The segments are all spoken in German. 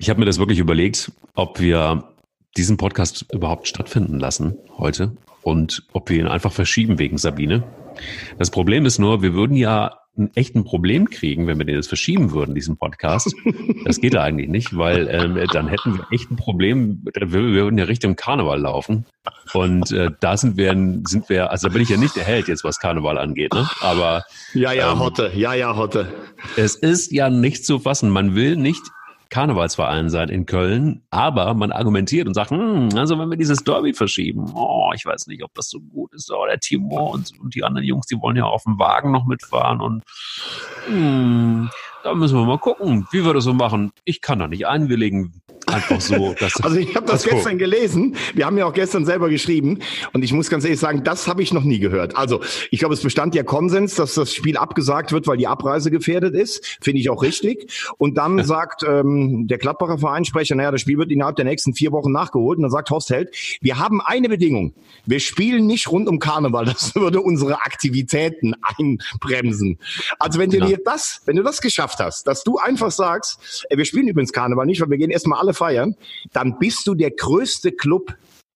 Ich habe mir das wirklich überlegt, ob wir diesen Podcast überhaupt stattfinden lassen heute und ob wir ihn einfach verschieben wegen Sabine. Das Problem ist nur, wir würden ja ein echten Problem kriegen, wenn wir den jetzt verschieben würden, diesen Podcast. Das geht ja eigentlich nicht, weil ähm, dann hätten wir echt ein Problem. Wir, wir würden ja Richtung Karneval laufen. Und äh, da sind wir, sind wir, also da bin ich ja nicht der Held jetzt, was Karneval angeht, ne? Aber ja, ja, ähm, Hotte, ja, ja, Hotte. Es ist ja nicht zu fassen. Man will nicht Karnevalsverein sein in Köln, aber man argumentiert und sagt, hm, also wenn wir dieses Derby verschieben, oh, ich weiß nicht, ob das so gut ist, oh, der Timo und, und die anderen Jungs, die wollen ja auf dem Wagen noch mitfahren und hm, da müssen wir mal gucken, wie wir das so machen. Ich kann da nicht einwilligen. Einfach so. also ich habe das gestern gelesen. Wir haben ja auch gestern selber geschrieben. Und ich muss ganz ehrlich sagen, das habe ich noch nie gehört. Also ich glaube, es bestand ja Konsens, dass das Spiel abgesagt wird, weil die Abreise gefährdet ist. Finde ich auch richtig. Und dann sagt ähm, der Gladbacher Vereinssprecher, naja, das Spiel wird innerhalb der nächsten vier Wochen nachgeholt. Und dann sagt Horst Held, wir haben eine Bedingung. Wir spielen nicht rund um Karneval. Das würde unsere Aktivitäten einbremsen. Also wenn du dir das, wenn du das geschafft hast, dass du einfach sagst, ey, wir spielen übrigens Karneval nicht, weil wir gehen erstmal alle feiern, dann bist du der größte Club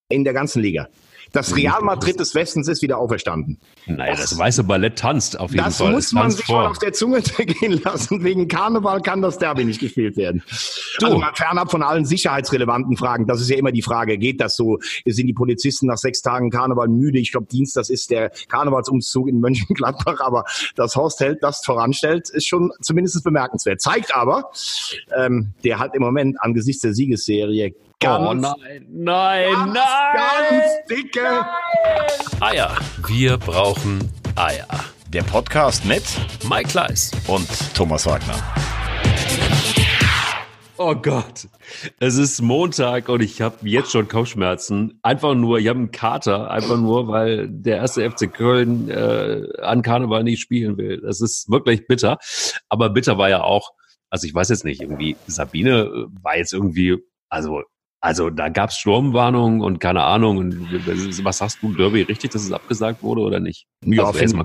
in der ganzen Liga. Das Real Madrid des Westens ist wieder auferstanden. Naja, das, das weiße Ballett tanzt auf jeden das Fall. Das muss man sich vor. mal auf der Zunge gehen lassen. Wegen Karneval kann das Derby nicht gespielt werden. Du. Also mal fernab von allen sicherheitsrelevanten Fragen. Das ist ja immer die Frage. Geht das so? Sind die Polizisten nach sechs Tagen Karneval müde? Ich glaube, Dienst, das ist der Karnevalsumzug in Mönchengladbach. Aber dass Horst Held das voranstellt, ist schon zumindest bemerkenswert. Zeigt aber, ähm, der hat im Moment angesichts der Siegesserie Ganz, oh nein, nein, ganz, nein! Ganz dicke nein. Eier. Wir brauchen Eier. Der Podcast mit Mike Kleiss und Thomas Wagner. Oh Gott, es ist Montag und ich habe jetzt schon Kopfschmerzen. Einfach nur, ich habe einen Kater, einfach nur, weil der erste FC Köln äh, an Karneval nicht spielen will. Das ist wirklich bitter. Aber bitter war ja auch, also ich weiß jetzt nicht, irgendwie Sabine äh, war jetzt irgendwie, also also da gab es Sturmwarnungen und keine Ahnung. Und was sagst du, Derby, richtig, dass es abgesagt wurde oder nicht? Ja, also finde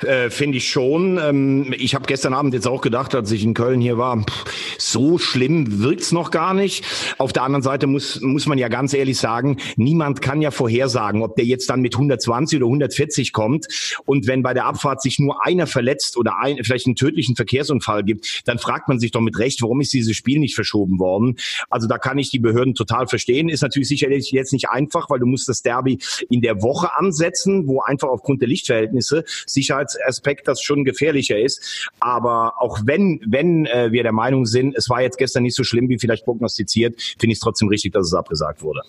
äh, find ich schon. Ähm, ich habe gestern Abend jetzt auch gedacht, als ich in Köln hier war, pff, so schlimm wirkt's noch gar nicht. Auf der anderen Seite muss, muss man ja ganz ehrlich sagen, niemand kann ja vorhersagen, ob der jetzt dann mit 120 oder 140 kommt. Und wenn bei der Abfahrt sich nur einer verletzt oder ein, vielleicht einen tödlichen Verkehrsunfall gibt, dann fragt man sich doch mit Recht, warum ist dieses Spiel nicht verschoben worden? Also da kann ich die Behörden total verstehen. Ist natürlich sicherlich jetzt nicht einfach, weil du musst das Derby in der Woche ansetzen, wo einfach aufgrund der Lichtverhältnisse Sicherheitsaspekt das schon gefährlicher ist. Aber auch wenn, wenn äh, wir der Meinung sind, es war jetzt gestern nicht so schlimm wie vielleicht prognostiziert, finde ich es trotzdem richtig, dass es abgesagt wurde.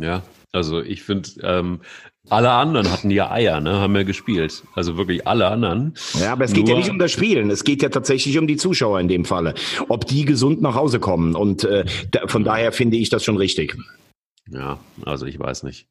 Ja, also ich finde, ähm, alle anderen hatten ja Eier, ne, haben ja gespielt. Also wirklich alle anderen. Ja, aber es geht ja nicht um das Spielen. Es geht ja tatsächlich um die Zuschauer in dem Falle. Ob die gesund nach Hause kommen. Und äh, von daher finde ich das schon richtig. Ja, also ich weiß nicht.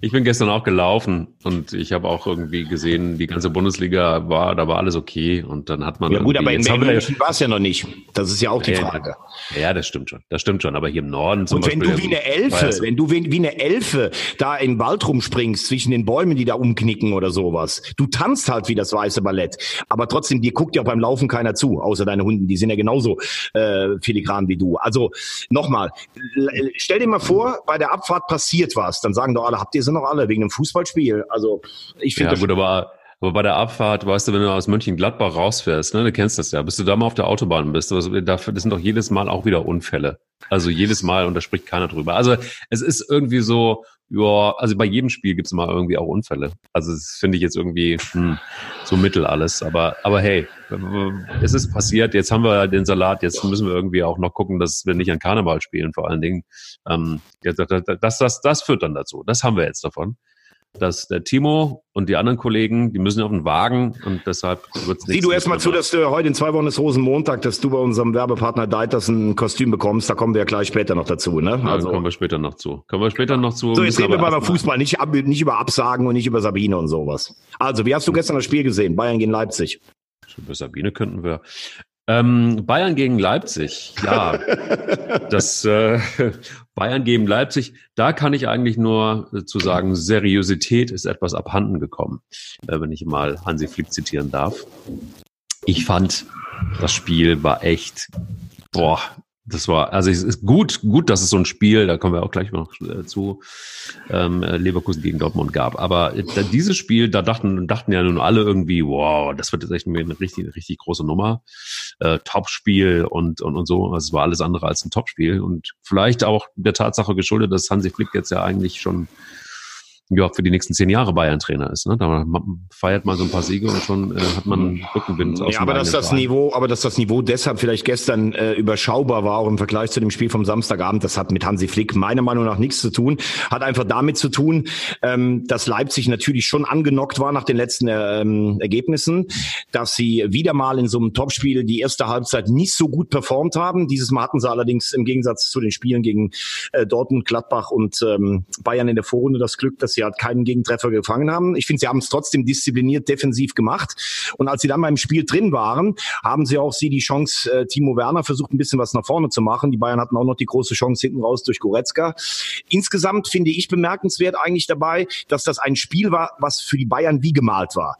Ich bin gestern auch gelaufen und ich habe auch irgendwie gesehen, die ganze Bundesliga war, da war alles okay und dann hat man. Ja gut, aber in München war es ja noch nicht. Das ist ja auch die ja, Frage. Ja, das stimmt schon. Das stimmt schon. Aber hier im Norden zum und wenn Beispiel. du wie eine Elfe, wenn du wie, wie eine Elfe da im Wald rumspringst zwischen den Bäumen, die da umknicken oder sowas, du tanzt halt wie das weiße Ballett. Aber trotzdem, dir guckt ja auch beim Laufen keiner zu, außer deine Hunden. Die sind ja genauso äh, filigran wie du. Also nochmal, stell dir mal vor, bei der Abfahrt passiert was, dann sagen doch alle, habt ihr sie noch alle wegen einem Fußballspiel. Also ich finde. Ja, gut, aber, aber bei der Abfahrt, weißt du, wenn du aus Mönchengladbach rausfährst, ne, du kennst das ja, bis du da mal auf der Autobahn bist, das sind doch jedes Mal auch wieder Unfälle. Also jedes Mal und da spricht keiner drüber. Also es ist irgendwie so, ja, also bei jedem Spiel gibt es mal irgendwie auch Unfälle. Also das finde ich jetzt irgendwie hm, so mittel alles. Aber, aber hey, es ist passiert, jetzt haben wir den Salat, jetzt müssen wir irgendwie auch noch gucken, dass wir nicht an Karneval spielen, vor allen Dingen. Ähm, das, das, das, das führt dann dazu. Das haben wir jetzt davon dass der Timo und die anderen Kollegen, die müssen auf den Wagen und deshalb wird es Sieh du erstmal zu, dass du heute in zwei Wochen ist Rosenmontag, dass du bei unserem Werbepartner Deiters ein Kostüm bekommst. Da kommen wir ja gleich später noch dazu, ne? Ja, also kommen wir später noch zu. Kommen wir später noch zu. So, jetzt reden wir mal über Fußball, nicht, nicht über Absagen und nicht über Sabine und sowas. Also, wie hast du gestern das Spiel gesehen? Bayern gegen Leipzig. Über Sabine könnten wir. Ähm, Bayern gegen Leipzig, ja. das äh, Bayern gegen Leipzig, da kann ich eigentlich nur äh, zu sagen, Seriosität ist etwas abhanden gekommen, äh, wenn ich mal Hansi Flick zitieren darf. Ich fand, das Spiel war echt, boah, Das war, also es ist gut, gut, dass es so ein Spiel, da kommen wir auch gleich noch äh, zu, ähm, Leverkusen gegen Dortmund gab. Aber äh, dieses Spiel, da dachten, dachten ja nun alle irgendwie, wow, das wird jetzt echt eine richtig, richtig große Nummer. Äh, Topspiel und, und, und so. Also es war alles andere als ein Topspiel. Und vielleicht auch der Tatsache geschuldet, dass Hansi Flick jetzt ja eigentlich schon ja, für die nächsten zehn Jahre Bayern-Trainer ist. Ne? Da feiert man so ein paar Siege und schon äh, hat man Rückenwind aus Ja, aber dass das Niveau, aber dass das Niveau deshalb vielleicht gestern äh, überschaubar war, auch im Vergleich zu dem Spiel vom Samstagabend, das hat mit Hansi Flick meiner Meinung nach nichts zu tun. Hat einfach damit zu tun, ähm, dass Leipzig natürlich schon angenockt war nach den letzten ähm, Ergebnissen, dass sie wieder mal in so einem Topspiel die erste Halbzeit nicht so gut performt haben. Dieses Mal hatten sie allerdings im Gegensatz zu den Spielen gegen äh, Dortmund, Gladbach und ähm, Bayern in der Vorrunde das Glück, dass sie halt keinen Gegentreffer gefangen haben. Ich finde, sie haben es trotzdem diszipliniert defensiv gemacht. Und als sie dann mal im Spiel drin waren, haben sie auch sie die Chance, äh, Timo Werner versucht ein bisschen was nach vorne zu machen. Die Bayern hatten auch noch die große Chance hinten raus durch Goretzka. Insgesamt finde ich bemerkenswert eigentlich dabei, dass das ein Spiel war, was für die Bayern wie gemalt war.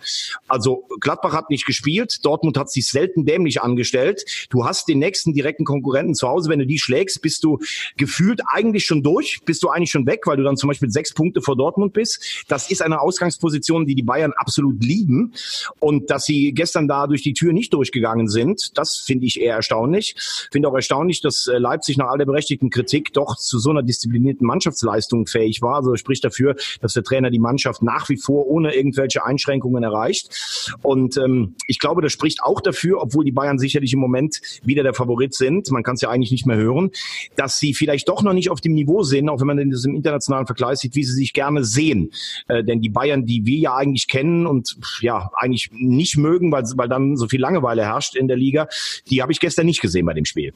Also Gladbach hat nicht gespielt, Dortmund hat sich selten dämlich angestellt. Du hast den nächsten direkten Konkurrenten zu Hause, wenn du die schlägst, bist du gefühlt eigentlich schon durch, bist du eigentlich schon weg, weil du dann zum Beispiel sechs Punkte vor Dortmund Dortmund bist. Das ist eine Ausgangsposition, die die Bayern absolut lieben. Und dass sie gestern da durch die Tür nicht durchgegangen sind, das finde ich eher erstaunlich. Finde auch erstaunlich, dass äh, Leipzig nach all der berechtigten Kritik doch zu so einer disziplinierten Mannschaftsleistung fähig war. Also spricht dafür, dass der Trainer die Mannschaft nach wie vor ohne irgendwelche Einschränkungen erreicht. Und ähm, ich glaube, das spricht auch dafür, obwohl die Bayern sicherlich im Moment wieder der Favorit sind, man kann es ja eigentlich nicht mehr hören, dass sie vielleicht doch noch nicht auf dem Niveau sind, auch wenn man in diesem internationalen Vergleich sieht, wie sie sich gerne sehen. Äh, denn die Bayern, die wir ja eigentlich kennen und ja eigentlich nicht mögen, weil, weil dann so viel Langeweile herrscht in der Liga, die habe ich gestern nicht gesehen bei dem Spiel.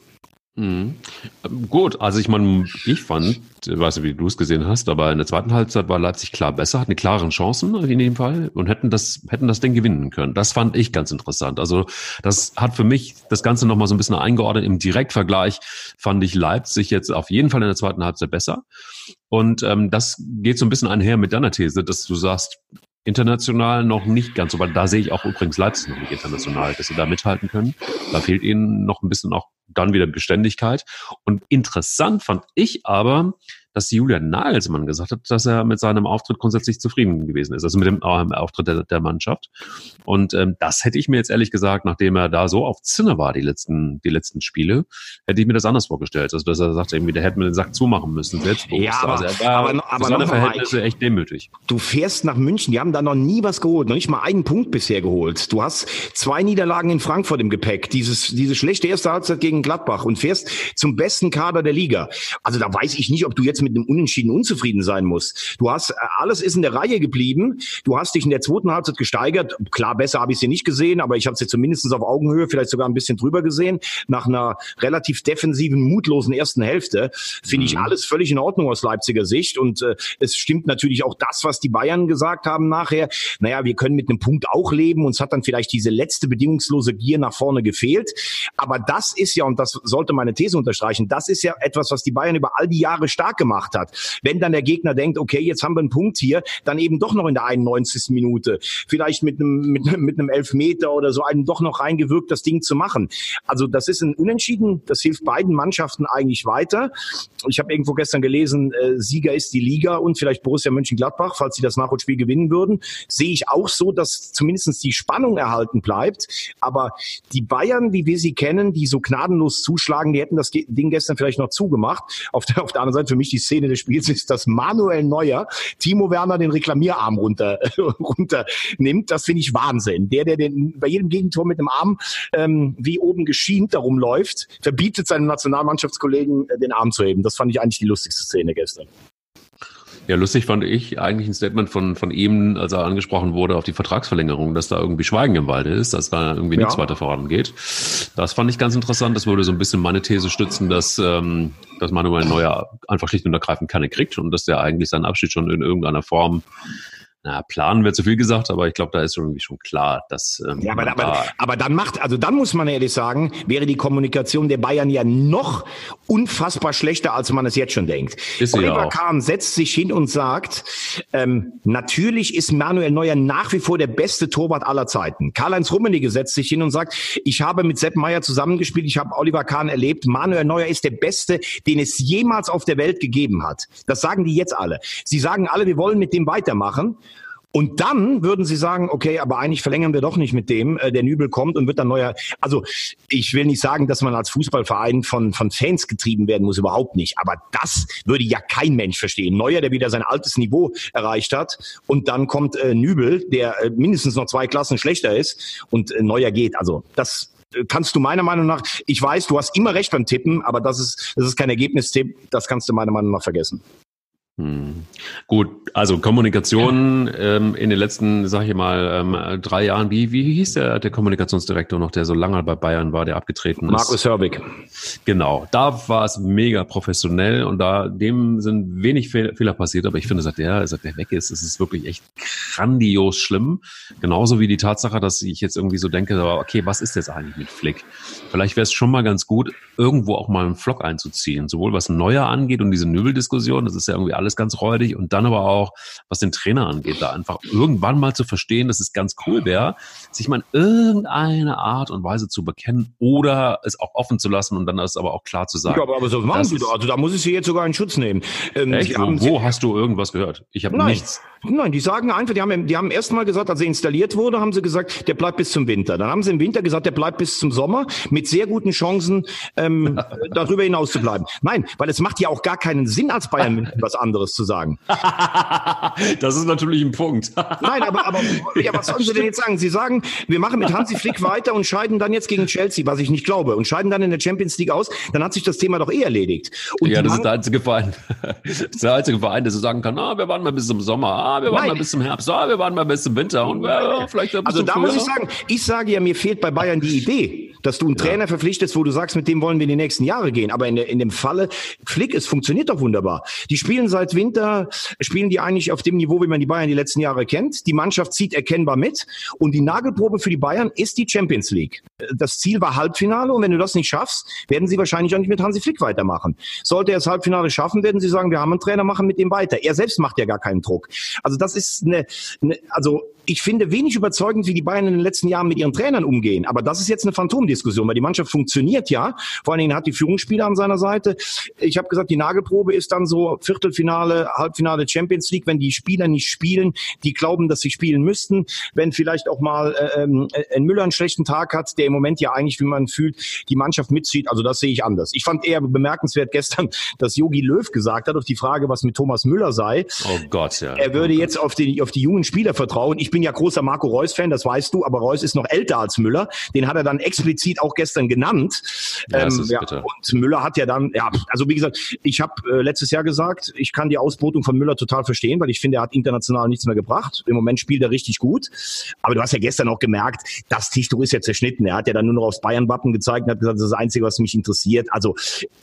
Mhm. Gut, also ich meine, ich fand, ich weiß nicht, wie du es gesehen hast, aber in der zweiten Halbzeit war Leipzig klar besser, hatten klaren Chancen in dem Fall und hätten das, hätten das Ding gewinnen können. Das fand ich ganz interessant. Also das hat für mich das Ganze nochmal so ein bisschen eingeordnet. Im Direktvergleich fand ich Leipzig jetzt auf jeden Fall in der zweiten Halbzeit besser. Und ähm, das geht so ein bisschen einher mit deiner These, dass du sagst, international noch nicht ganz so, weil da sehe ich auch übrigens Leipzig noch nicht international, dass sie da mithalten können. Da fehlt ihnen noch ein bisschen auch dann wieder Beständigkeit. Und interessant fand ich aber, dass Julian Nagelsmann gesagt hat, dass er mit seinem Auftritt grundsätzlich zufrieden gewesen ist, also mit dem äh, Auftritt der, der Mannschaft. Und ähm, das hätte ich mir jetzt ehrlich gesagt, nachdem er da so auf Zinne war, die letzten, die letzten Spiele, hätte ich mir das anders vorgestellt. Also dass er sagt, irgendwie, der hätte mir den Sack zumachen müssen, selbstbewusst. Ja, aber, also er war aber, aber seine Verhältnisse mal, echt demütig. Du fährst nach München, die haben da noch nie was geholt, noch nicht mal einen Punkt bisher geholt. Du hast zwei Niederlagen in Frankfurt im Gepäck, dieses, diese schlechte erste Halbzeit gegen Gladbach und fährst zum besten Kader der Liga. Also da weiß ich nicht, ob du jetzt mit einem Unentschieden unzufrieden sein musst. Du hast, äh, alles ist in der Reihe geblieben. Du hast dich in der zweiten Halbzeit gesteigert. Klar, besser habe ich sie nicht gesehen, aber ich habe sie zumindest auf Augenhöhe, vielleicht sogar ein bisschen drüber gesehen. Nach einer relativ defensiven, mutlosen ersten Hälfte finde ich mhm. alles völlig in Ordnung aus Leipziger Sicht. Und äh, es stimmt natürlich auch das, was die Bayern gesagt haben nachher. Naja, wir können mit einem Punkt auch leben. Uns hat dann vielleicht diese letzte bedingungslose Gier nach vorne gefehlt. Aber das ist ja, und das sollte meine These unterstreichen, das ist ja etwas, was die Bayern über all die Jahre stark gemacht hat. Wenn dann der Gegner denkt, okay, jetzt haben wir einen Punkt hier, dann eben doch noch in der 91. Minute, vielleicht mit einem, mit, mit einem Elfmeter oder so einen doch noch reingewirkt, das Ding zu machen. Also das ist ein Unentschieden, das hilft beiden Mannschaften eigentlich weiter. Ich habe irgendwo gestern gelesen, äh, Sieger ist die Liga und vielleicht Borussia Mönchengladbach, falls sie das Nachholspiel gewinnen würden. Sehe ich auch so, dass zumindest die Spannung erhalten bleibt. Aber die Bayern, wie wir sie kennen, die so gnadenlos zuschlagen, die hätten das Ding gestern vielleicht noch zugemacht. Auf der, auf der anderen Seite für mich die Szene des Spiels ist, dass Manuel Neuer Timo Werner den Reklamierarm runter, runter nimmt. Das finde ich Wahnsinn. Der, der den, bei jedem Gegentor mit dem Arm ähm, wie oben geschient darum läuft, verbietet seinem Nationalmannschaftskollegen äh, den Arm zu heben. Das fand ich eigentlich die lustigste Szene gestern. Ja, lustig fand ich eigentlich ein Statement von, von ihm, als er angesprochen wurde auf die Vertragsverlängerung, dass da irgendwie Schweigen im Walde ist, dass da irgendwie ja. nichts weiter vorangeht. Das fand ich ganz interessant. Das würde so ein bisschen meine These stützen, dass, ähm, dass Manuel Neuer einfach schlicht und ergreifend keine kriegt und dass der eigentlich seinen Abschied schon in irgendeiner Form na, planen wäre zu viel gesagt, aber ich glaube, da ist irgendwie schon klar, dass. Ähm, ja, aber, aber, aber dann macht, also dann muss man ehrlich sagen, wäre die Kommunikation der Bayern ja noch unfassbar schlechter, als man es jetzt schon denkt. Ist Oliver Kahn setzt sich hin und sagt, ähm, natürlich ist Manuel Neuer nach wie vor der beste Torwart aller Zeiten. Karl-Heinz Rummenigge setzt sich hin und sagt, ich habe mit Sepp Meyer zusammengespielt, ich habe Oliver Kahn erlebt, Manuel Neuer ist der Beste, den es jemals auf der Welt gegeben hat. Das sagen die jetzt alle. Sie sagen alle, wir wollen mit dem weitermachen. Und dann würden sie sagen, okay, aber eigentlich verlängern wir doch nicht mit dem. Äh, der Nübel kommt und wird dann neuer. Also ich will nicht sagen, dass man als Fußballverein von, von Fans getrieben werden muss, überhaupt nicht. Aber das würde ja kein Mensch verstehen. Neuer, der wieder sein altes Niveau erreicht hat. Und dann kommt äh, Nübel, der äh, mindestens noch zwei Klassen schlechter ist. Und äh, Neuer geht. Also das äh, kannst du meiner Meinung nach, ich weiß, du hast immer recht beim Tippen, aber das ist, das ist kein Ergebnistipp, das kannst du meiner Meinung nach vergessen. Hm. Gut, also Kommunikation ähm, in den letzten, sag ich mal, ähm, drei Jahren. Wie, wie hieß der, der Kommunikationsdirektor noch, der so lange bei Bayern war, der abgetreten ist? Markus Herbig. Genau, da war es mega professionell und da dem sind wenig Fehler passiert, aber ich finde, seit der, seit der weg ist, ist es wirklich echt grandios schlimm. Genauso wie die Tatsache, dass ich jetzt irgendwie so denke, okay, was ist jetzt eigentlich mit Flick? Vielleicht wäre es schon mal ganz gut, irgendwo auch mal einen Vlog einzuziehen, sowohl was Neuer angeht und diese Nübeldiskussion, das ist ja irgendwie alles ganz räudig und dann aber auch, was den Trainer angeht, da einfach irgendwann mal zu verstehen, dass es ganz cool wäre, sich mal in irgendeine Art und Weise zu bekennen oder es auch offen zu lassen und dann ist aber auch klar zu sagen. Ja, aber, aber so machen Sie doch. Also da muss ich Sie jetzt sogar in Schutz nehmen. Ähm, echt? Wo, wo hast du irgendwas gehört? Ich habe nichts. Nein, die sagen einfach, die haben, die haben erst mal gesagt, als er installiert wurde, haben sie gesagt, der bleibt bis zum Winter. Dann haben sie im Winter gesagt, der bleibt bis zum Sommer mit sehr guten Chancen, ähm, darüber hinaus zu bleiben. Nein, weil es macht ja auch gar keinen Sinn, als Bayern was anderes zu sagen. das ist natürlich ein Punkt. Nein, aber, aber ja, was sollen sie denn jetzt sagen? Sie sagen, wir machen mit Hansi Flick weiter und scheiden dann jetzt gegen Chelsea, was ich nicht glaube, und scheiden dann in der Champions League aus, dann hat sich das Thema doch eh erledigt. Und ja, das ist der einzige Verein, das ist der einzige Verein, der so sagen kann, ah, wir warten mal bis zum Sommer, ah, wir warten Nein. mal bis zum Herbst, ah, wir warten mal bis zum Winter und ja, vielleicht ein Also da früher. muss ich sagen, ich sage ja, mir fehlt bei Bayern die Idee, dass du einen ja. Trainer verpflichtest, wo du sagst, mit dem wollen wir in die nächsten Jahre gehen. Aber in, der, in dem Falle Flick, es funktioniert doch wunderbar. Die spielen seit Winter spielen die eigentlich auf dem Niveau, wie man die Bayern die letzten Jahre kennt. Die Mannschaft zieht erkennbar mit und die Nagelprobe für die Bayern ist die Champions League. Das Ziel war Halbfinale und wenn du das nicht schaffst, werden sie wahrscheinlich auch nicht mit Hansi Flick weitermachen. Sollte er das Halbfinale schaffen, werden sie sagen, wir haben einen Trainer, machen mit dem weiter. Er selbst macht ja gar keinen Druck. Also das ist eine, eine also ich finde wenig überzeugend, wie die Bayern in den letzten Jahren mit ihren Trainern umgehen. Aber das ist jetzt eine Phantomdiskussion, weil die Mannschaft funktioniert ja. Vor allen Dingen hat die Führungsspieler an seiner Seite. Ich habe gesagt, die Nagelprobe ist dann so Viertelfinale, Halbfinale Champions League, wenn die Spieler nicht spielen, die glauben, dass sie spielen müssten. Wenn vielleicht auch mal äh, äh, ein Müller einen schlechten Tag hat, der im Moment ja eigentlich, wie man fühlt, die Mannschaft mitzieht. Also das sehe ich anders. Ich fand eher bemerkenswert gestern, dass Yogi Löw gesagt hat auf die Frage, was mit Thomas Müller sei. Oh Gott, ja. Er würde oh jetzt auf die, auf die jungen Spieler vertrauen. Ich bin ja großer Marco Reus-Fan, das weißt du, aber Reus ist noch älter als Müller. Den hat er dann explizit auch gestern genannt. Ja, ähm, ja, und Müller hat ja dann, ja, also wie gesagt, ich habe äh, letztes Jahr gesagt, ich kann die Ausbotung von Müller total verstehen, weil ich finde, er hat international nichts mehr gebracht. Im Moment spielt er richtig gut. Aber du hast ja gestern auch gemerkt, das Tischtuch ist ja zerschnitten. Er hat ja dann nur noch aufs Bayern-Wappen gezeigt und hat gesagt, das ist das Einzige, was mich interessiert. Also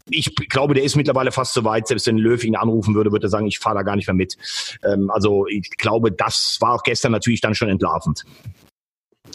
ich glaube, der ist mittlerweile fast so weit. Selbst wenn Löw ihn anrufen würde, würde er sagen, ich fahre da gar nicht mehr mit. Ähm, also ich glaube, das war auch gestern natürlich dann schon entlarvend.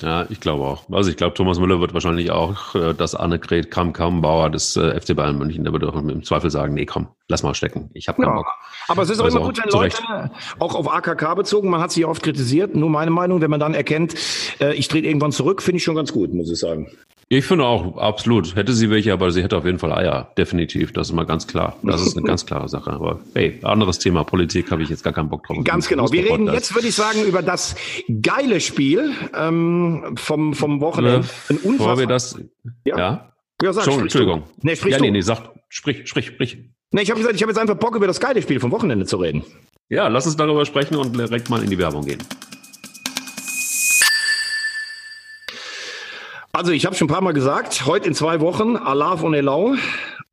Ja, ich glaube auch. Also ich glaube, Thomas Müller wird wahrscheinlich auch äh, das Annegret Kram-Kram-Bauer des äh, FC Bayern München, der wird auch im Zweifel sagen, nee, komm, lass mal stecken. Ich habe keinen ja. Bock. Aber es ist auch also immer gut, wenn Leute auch auf AKK bezogen, man hat sich oft kritisiert, nur meine Meinung, wenn man dann erkennt, äh, ich trete irgendwann zurück, finde ich schon ganz gut, muss ich sagen. Ich finde auch, absolut. Hätte sie welche, aber sie hätte auf jeden Fall Eier. Definitiv. Das ist mal ganz klar. Das ist eine ganz klare Sache. Aber hey, anderes Thema. Politik habe ich jetzt gar keinen Bock drauf. Ganz genau. Wir reden jetzt, würde ich sagen, über das geile Spiel ähm, vom, vom Wochenende. Ein Bevor wir das, ja? Ja, ja sag, Schon, Entschuldigung. Nee, sprich ja, nee, nee, sag, sprich, sprich, sprich. Nee, ich habe gesagt, ich habe jetzt einfach Bock, über das geile Spiel vom Wochenende zu reden. Ja, lass uns darüber sprechen und direkt mal in die Werbung gehen. Also ich habe schon ein paar Mal gesagt, heute in zwei Wochen, Alav und Elau.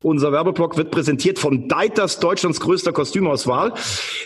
Unser Werbeblock wird präsentiert von Deiters, Deutschlands größter Kostümauswahl.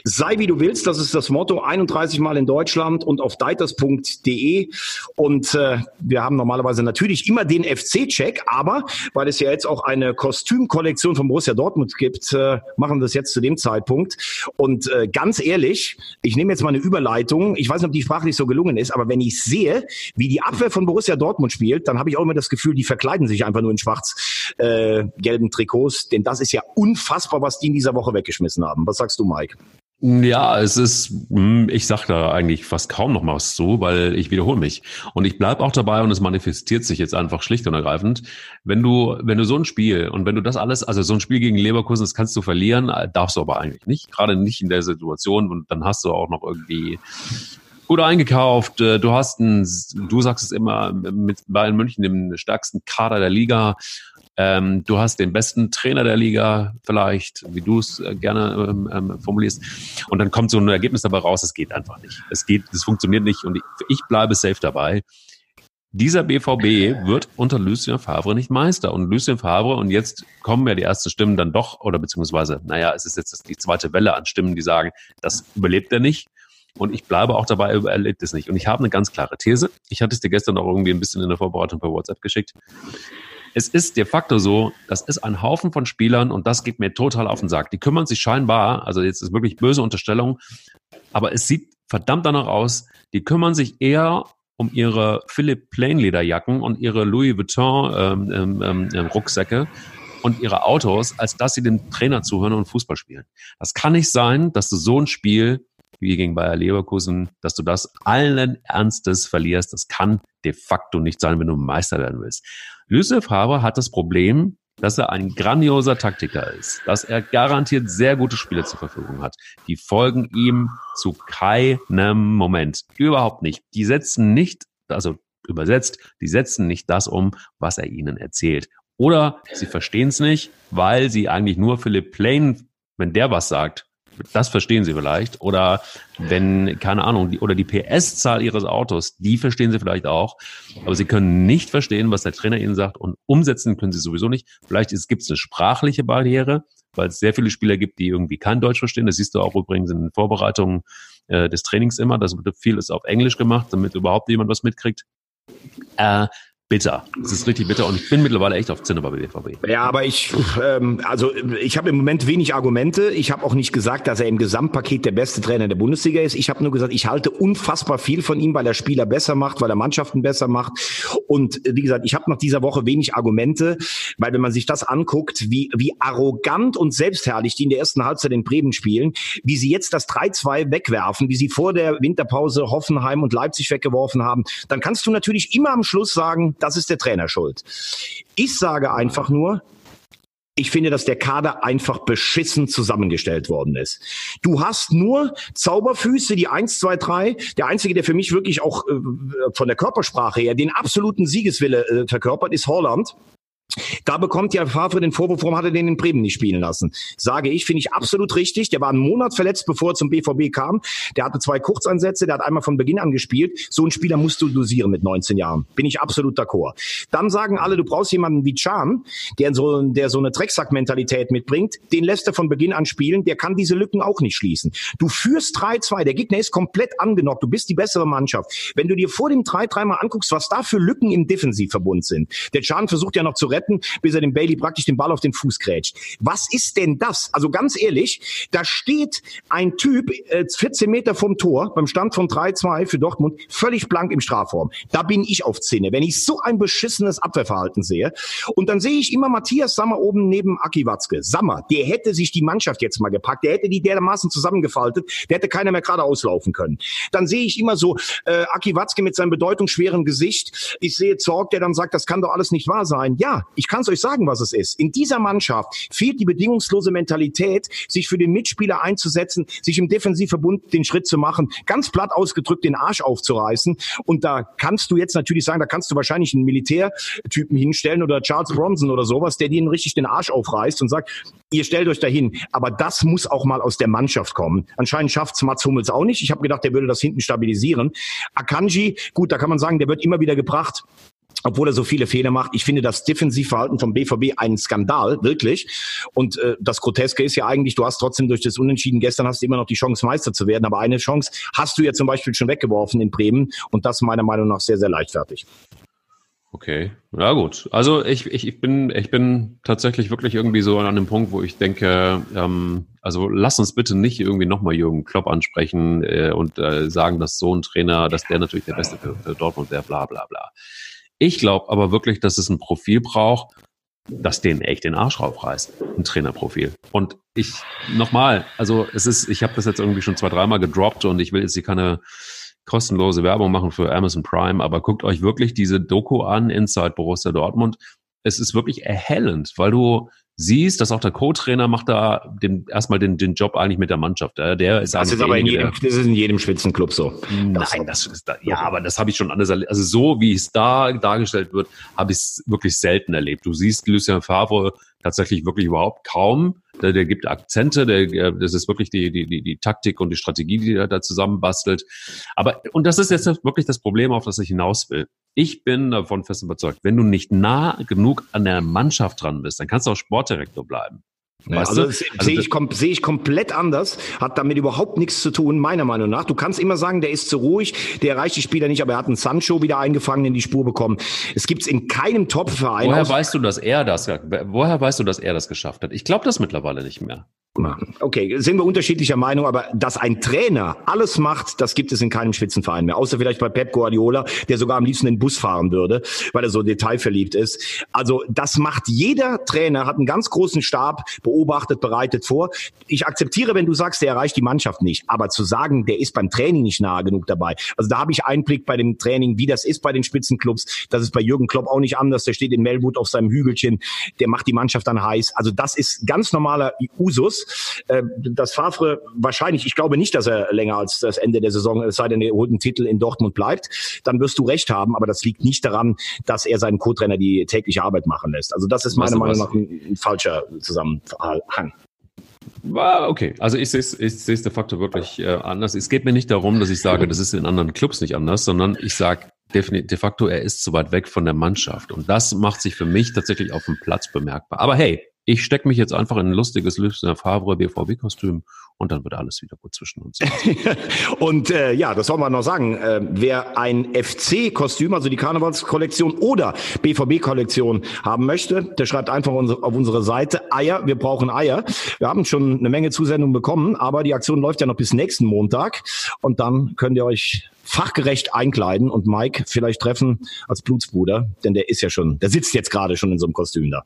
Sei wie du willst, das ist das Motto, 31 Mal in Deutschland und auf deiters.de. Und äh, wir haben normalerweise natürlich immer den FC-Check, aber weil es ja jetzt auch eine Kostümkollektion von Borussia Dortmund gibt, äh, machen wir das jetzt zu dem Zeitpunkt. Und äh, ganz ehrlich, ich nehme jetzt mal eine Überleitung. Ich weiß nicht, ob die sprachlich so gelungen ist, aber wenn ich sehe, wie die Abwehr von Borussia Dortmund spielt, dann habe ich auch immer das Gefühl, die verkleiden sich einfach nur in schwarz-gelben äh, Trick Trikots, denn das ist ja unfassbar, was die in dieser Woche weggeschmissen haben. Was sagst du, Mike? Ja, es ist, hm, ich sag da eigentlich fast kaum noch was zu, weil ich wiederhole mich. Und ich bleib auch dabei und es manifestiert sich jetzt einfach schlicht und ergreifend. Wenn du, wenn du so ein Spiel und wenn du das alles, also so ein Spiel gegen Leverkusen, das kannst du verlieren, darfst du aber eigentlich nicht. Gerade nicht in der Situation und dann hast du auch noch irgendwie gut eingekauft. Äh, du hast ein, du sagst es immer, mit Bayern München dem stärksten Kader der Liga ähm, du hast den besten Trainer der Liga, vielleicht, wie du es äh, gerne ähm, ähm, formulierst. Und dann kommt so ein Ergebnis dabei raus, es geht einfach nicht. Es geht, es funktioniert nicht und ich, ich bleibe safe dabei. Dieser BVB wird unter Lucien Favre nicht Meister. Und Lucien Favre, und jetzt kommen ja die ersten Stimmen dann doch, oder beziehungsweise, naja, es ist jetzt die zweite Welle an Stimmen, die sagen, das überlebt er nicht. Und ich bleibe auch dabei, er überlebt es nicht. Und ich habe eine ganz klare These. Ich hatte es dir gestern auch irgendwie ein bisschen in der Vorbereitung per WhatsApp geschickt es ist de facto so, das ist ein Haufen von Spielern und das geht mir total auf den Sack. Die kümmern sich scheinbar, also jetzt ist wirklich böse Unterstellung, aber es sieht verdammt danach aus, die kümmern sich eher um ihre Philipp Plain Lederjacken und ihre Louis Vuitton ähm, ähm, ähm, ähm, Rucksäcke und ihre Autos, als dass sie dem Trainer zuhören und Fußball spielen. Das kann nicht sein, dass du so ein Spiel wie gegen Bayer Leverkusen, dass du das allen Ernstes verlierst. Das kann de facto nicht sein, wenn du Meister werden willst. Lucien Haber hat das Problem, dass er ein grandioser Taktiker ist, dass er garantiert sehr gute Spiele zur Verfügung hat. Die folgen ihm zu keinem Moment. Überhaupt nicht. Die setzen nicht, also übersetzt, die setzen nicht das um, was er ihnen erzählt. Oder sie verstehen es nicht, weil sie eigentlich nur Philipp Plain, wenn der was sagt, das verstehen sie vielleicht. Oder wenn, keine Ahnung, die, oder die PS-Zahl ihres Autos, die verstehen sie vielleicht auch. Aber sie können nicht verstehen, was der Trainer ihnen sagt und umsetzen können sie sowieso nicht. Vielleicht gibt es eine sprachliche Barriere, weil es sehr viele Spieler gibt, die irgendwie kein Deutsch verstehen. Das siehst du auch übrigens in den Vorbereitungen äh, des Trainings immer. Das wird vieles auf Englisch gemacht, damit überhaupt jemand was mitkriegt. Äh, bitter. Es ist richtig bitter und ich bin mittlerweile echt auf Zinne bei BVB. Ja, aber ich, ähm, also ich habe im Moment wenig Argumente. Ich habe auch nicht gesagt, dass er im Gesamtpaket der beste Trainer der Bundesliga ist. Ich habe nur gesagt, ich halte unfassbar viel von ihm, weil er Spieler besser macht, weil er Mannschaften besser macht. Und wie gesagt, ich habe nach dieser Woche wenig Argumente, weil wenn man sich das anguckt, wie, wie arrogant und selbstherrlich die in der ersten Halbzeit in Bremen spielen, wie sie jetzt das 3-2 wegwerfen, wie sie vor der Winterpause Hoffenheim und Leipzig weggeworfen haben, dann kannst du natürlich immer am Schluss sagen, das ist der Trainer schuld. Ich sage einfach nur, ich finde, dass der Kader einfach beschissen zusammengestellt worden ist. Du hast nur Zauberfüße, die 1, 2, 3. Der einzige, der für mich wirklich auch äh, von der Körpersprache her den absoluten Siegeswille äh, verkörpert, ist Holland. Da bekommt ja Favre den Vorwurf, warum hat er den in Bremen nicht spielen lassen? Sage ich, finde ich absolut richtig. Der war einen Monat verletzt, bevor er zum BVB kam. Der hatte zwei Kurzeinsätze, der hat einmal von Beginn an gespielt. So einen Spieler musst du dosieren mit 19 Jahren. Bin ich absolut d'accord. Dann sagen alle, du brauchst jemanden wie Chan, der so, der so eine Drecksack-Mentalität mitbringt. Den lässt er von Beginn an spielen. Der kann diese Lücken auch nicht schließen. Du führst 3-2. Der Gegner ist komplett angenockt. Du bist die bessere Mannschaft. Wenn du dir vor dem 3-3 mal anguckst, was da für Lücken im Defensivverbund sind. Der Chan versucht ja noch zu retten bis er dem Bailey praktisch den Ball auf den Fuß grätscht. Was ist denn das? Also ganz ehrlich, da steht ein Typ äh, 14 Meter vom Tor beim Stand von 3-2 für Dortmund völlig blank im Strafraum. Da bin ich auf Szene, wenn ich so ein beschissenes Abwehrverhalten sehe. Und dann sehe ich immer Matthias Sammer oben neben Aki Watzke. Sammer, der hätte sich die Mannschaft jetzt mal gepackt, der hätte die dermaßen zusammengefaltet, der hätte keiner mehr gerade auslaufen können. Dann sehe ich immer so äh, Aki Watzke mit seinem bedeutungsschweren Gesicht. Ich sehe Zorg, der dann sagt, das kann doch alles nicht wahr sein. Ja, ich kann es euch sagen, was es ist. In dieser Mannschaft fehlt die bedingungslose Mentalität, sich für den Mitspieler einzusetzen, sich im Defensivverbund den Schritt zu machen, ganz platt ausgedrückt den Arsch aufzureißen. Und da kannst du jetzt natürlich sagen, da kannst du wahrscheinlich einen Militärtypen hinstellen oder Charles Bronson oder sowas, der denen richtig den Arsch aufreißt und sagt, ihr stellt euch dahin. Aber das muss auch mal aus der Mannschaft kommen. Anscheinend schafft es Mats Hummels auch nicht. Ich habe gedacht, der würde das hinten stabilisieren. Akanji, gut, da kann man sagen, der wird immer wieder gebracht obwohl er so viele Fehler macht. Ich finde das Defensivverhalten vom BVB ein Skandal, wirklich. Und äh, das Groteske ist ja eigentlich, du hast trotzdem durch das Unentschieden gestern hast du immer noch die Chance, Meister zu werden. Aber eine Chance hast du ja zum Beispiel schon weggeworfen in Bremen. Und das meiner Meinung nach sehr, sehr leichtfertig. Okay, ja gut. Also ich, ich, ich bin ich bin tatsächlich wirklich irgendwie so an dem Punkt, wo ich denke, ähm, also lass uns bitte nicht irgendwie nochmal Jürgen Klopp ansprechen äh, und äh, sagen, dass so ein Trainer, dass der natürlich der Beste für, für Dortmund wäre, bla bla bla. Ich glaube aber wirklich, dass es ein Profil braucht, das den echt den Arsch raufreißt, ein Trainerprofil. Und ich nochmal, also es ist, ich habe das jetzt irgendwie schon zwei, dreimal gedroppt und ich will jetzt hier keine kostenlose Werbung machen für Amazon Prime, aber guckt euch wirklich diese Doku an, Inside Borussia Dortmund. Es ist wirklich erhellend, weil du siehst, dass auch der Co-Trainer macht da den, erstmal den, den Job eigentlich mit der Mannschaft. Der, der ist das ist aber in jedem, das ist in jedem Spitzenclub so. Nein, das ist da, ja, aber das habe ich schon anders erlebt. Also so wie es da dargestellt wird, habe ich es wirklich selten erlebt. Du siehst Lucien Favre tatsächlich wirklich überhaupt kaum. Der, der gibt Akzente, der, das ist wirklich die, die, die, die Taktik und die Strategie, die er da zusammenbastelt. Aber, und das ist jetzt wirklich das Problem, auf das ich hinaus will. Ich bin davon fest überzeugt, wenn du nicht nah genug an der Mannschaft dran bist, dann kannst du auch Sportdirektor bleiben. Ja, also also sehe ich, seh ich komplett anders, hat damit überhaupt nichts zu tun, meiner Meinung nach. Du kannst immer sagen, der ist zu ruhig, der erreicht die Spieler nicht, aber er hat einen Sancho wieder eingefangen in die Spur bekommen. Es gibt's in keinem Top-Verein. Woher weißt du, dass er das, woher weißt du, dass er das geschafft hat? Ich glaube das mittlerweile nicht mehr. Okay, sind wir unterschiedlicher Meinung, aber dass ein Trainer alles macht, das gibt es in keinem Spitzenverein mehr. Außer vielleicht bei Pep Guardiola, der sogar am liebsten den Bus fahren würde, weil er so detailverliebt ist. Also das macht jeder Trainer, hat einen ganz großen Stab, beobachtet, bereitet vor. Ich akzeptiere, wenn du sagst, der erreicht die Mannschaft nicht. Aber zu sagen, der ist beim Training nicht nahe genug dabei. Also da habe ich Einblick bei dem Training, wie das ist bei den Spitzenclubs. Das ist bei Jürgen Klopp auch nicht anders. Der steht in Melwood auf seinem Hügelchen, der macht die Mannschaft dann heiß. Also das ist ganz normaler Usus. Äh, dass Favre wahrscheinlich, ich glaube nicht, dass er länger als das Ende der Saison, es sei denn, er holt einen Titel in Dortmund bleibt, dann wirst du recht haben, aber das liegt nicht daran, dass er seinen Co-Trainer die tägliche Arbeit machen lässt. Also das ist meiner Meinung nach ein, ein falscher Zusammenhang. Okay, also ich sehe es ich sehe es de facto wirklich äh, anders. Es geht mir nicht darum, dass ich sage, das ist in anderen Clubs nicht anders, sondern ich sage de facto, er ist zu weit weg von der Mannschaft. Und das macht sich für mich tatsächlich auf dem Platz bemerkbar. Aber hey, ich stecke mich jetzt einfach in ein lustiges Lucien Favre BVB-Kostüm und dann wird alles wieder gut zwischen uns. und äh, ja, das soll man noch sagen. Äh, wer ein FC-Kostüm, also die Karnevalskollektion oder BVB-Kollektion haben möchte, der schreibt einfach auf unsere Seite Eier. Wir brauchen Eier. Wir haben schon eine Menge Zusendungen bekommen, aber die Aktion läuft ja noch bis nächsten Montag und dann könnt ihr euch fachgerecht einkleiden und Mike vielleicht treffen als Blutsbruder, denn der ist ja schon, der sitzt jetzt gerade schon in so einem Kostüm da.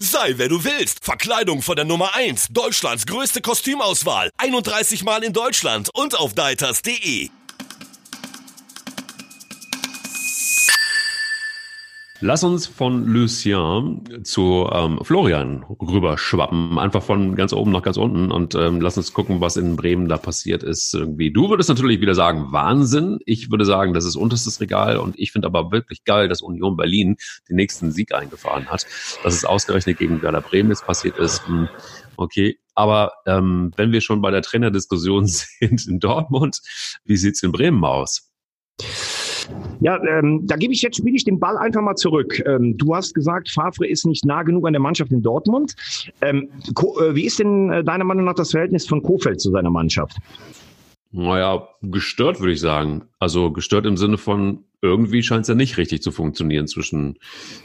Sei wer du willst. Verkleidung von der Nummer 1. Deutschlands größte Kostümauswahl. 31 Mal in Deutschland und auf deiters.de. Lass uns von Lucien zu ähm, Florian rüberschwappen. Einfach von ganz oben nach ganz unten und ähm, lass uns gucken, was in Bremen da passiert ist. Irgendwie. Du würdest natürlich wieder sagen, Wahnsinn. Ich würde sagen, das ist unterstes Regal und ich finde aber wirklich geil, dass Union Berlin den nächsten Sieg eingefahren hat. Dass es ausgerechnet gegen Werder Bremen jetzt passiert ist. Hm, okay, aber ähm, wenn wir schon bei der Trainerdiskussion sind in Dortmund, wie sieht's in Bremen aus? Ja, ähm, da gebe ich jetzt, spiele ich den Ball einfach mal zurück. Ähm, du hast gesagt, Favre ist nicht nah genug an der Mannschaft in Dortmund. Ähm, äh, wie ist denn äh, deiner Meinung nach das Verhältnis von Kofeld zu seiner Mannschaft? Naja, gestört würde ich sagen. Also gestört im Sinne von, irgendwie scheint es ja nicht richtig zu funktionieren zwischen,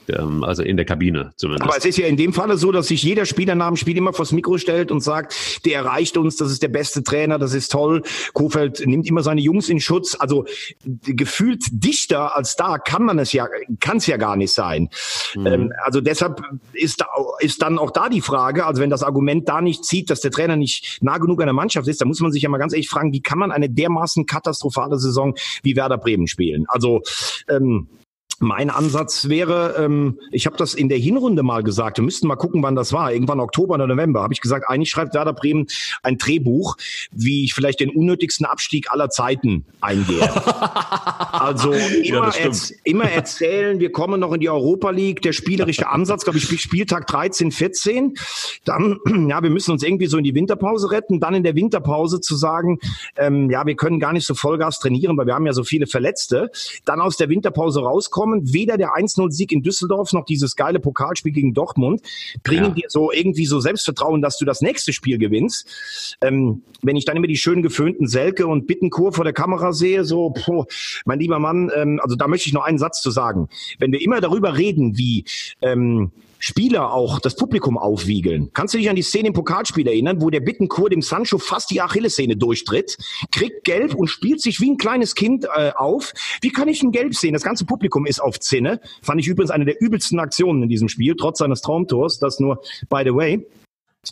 ähm, also in der Kabine zumindest. Aber es ist ja in dem Falle so, dass sich jeder Spieler nach dem Spiel immer vors Mikro stellt und sagt, der erreicht uns, das ist der beste Trainer, das ist toll. Kofeld nimmt immer seine Jungs in Schutz. Also gefühlt dichter als da kann man es ja, kann es ja gar nicht sein. Mhm. Ähm, also deshalb ist, da, ist dann auch da die Frage, also wenn das Argument da nicht zieht, dass der Trainer nicht nah genug an der Mannschaft ist, dann muss man sich ja mal ganz ehrlich fragen, wie kann man eine dermaßen katastrophale Saison wie Werder Bremen spielen? Also ähm, mein Ansatz wäre, ähm, ich habe das in der Hinrunde mal gesagt, wir müssten mal gucken, wann das war, irgendwann Oktober oder November, habe ich gesagt, eigentlich schreibt Werder Bremen ein Drehbuch, wie ich vielleicht den unnötigsten Abstieg aller Zeiten eingehe. also immer, ja, erz immer erzählen, wir kommen noch in die Europa League, der spielerische Ansatz, glaube ich, Spieltag 13, 14, dann, ja, wir müssen uns irgendwie so in die Winterpause retten, dann in der Winterpause zu sagen, ähm, ja, wir können gar nicht so Vollgas trainieren, weil wir haben ja so viele Verletzte, dann aus der Winterpause rauskommen, bekommen. Weder der 1-0-Sieg in Düsseldorf noch dieses geile Pokalspiel gegen Dortmund bringen ja. dir so irgendwie so Selbstvertrauen, dass du das nächste Spiel gewinnst. Ähm, wenn ich dann immer die schön geföhnten Selke und Bittenkur vor der Kamera sehe, so, poh, mein lieber Mann, ähm, also da möchte ich noch einen Satz zu sagen. Wenn wir immer darüber reden, wie ähm, Spieler auch das Publikum aufwiegeln. Kannst du dich an die Szene im Pokalspiel erinnern, wo der Bittenkur dem Sancho fast die Achillessehne durchtritt, kriegt gelb und spielt sich wie ein kleines Kind äh, auf? Wie kann ich ihn gelb sehen? Das ganze Publikum ist auf Zinne. Fand ich übrigens eine der übelsten Aktionen in diesem Spiel, trotz seines Traumtors. Das nur by the way.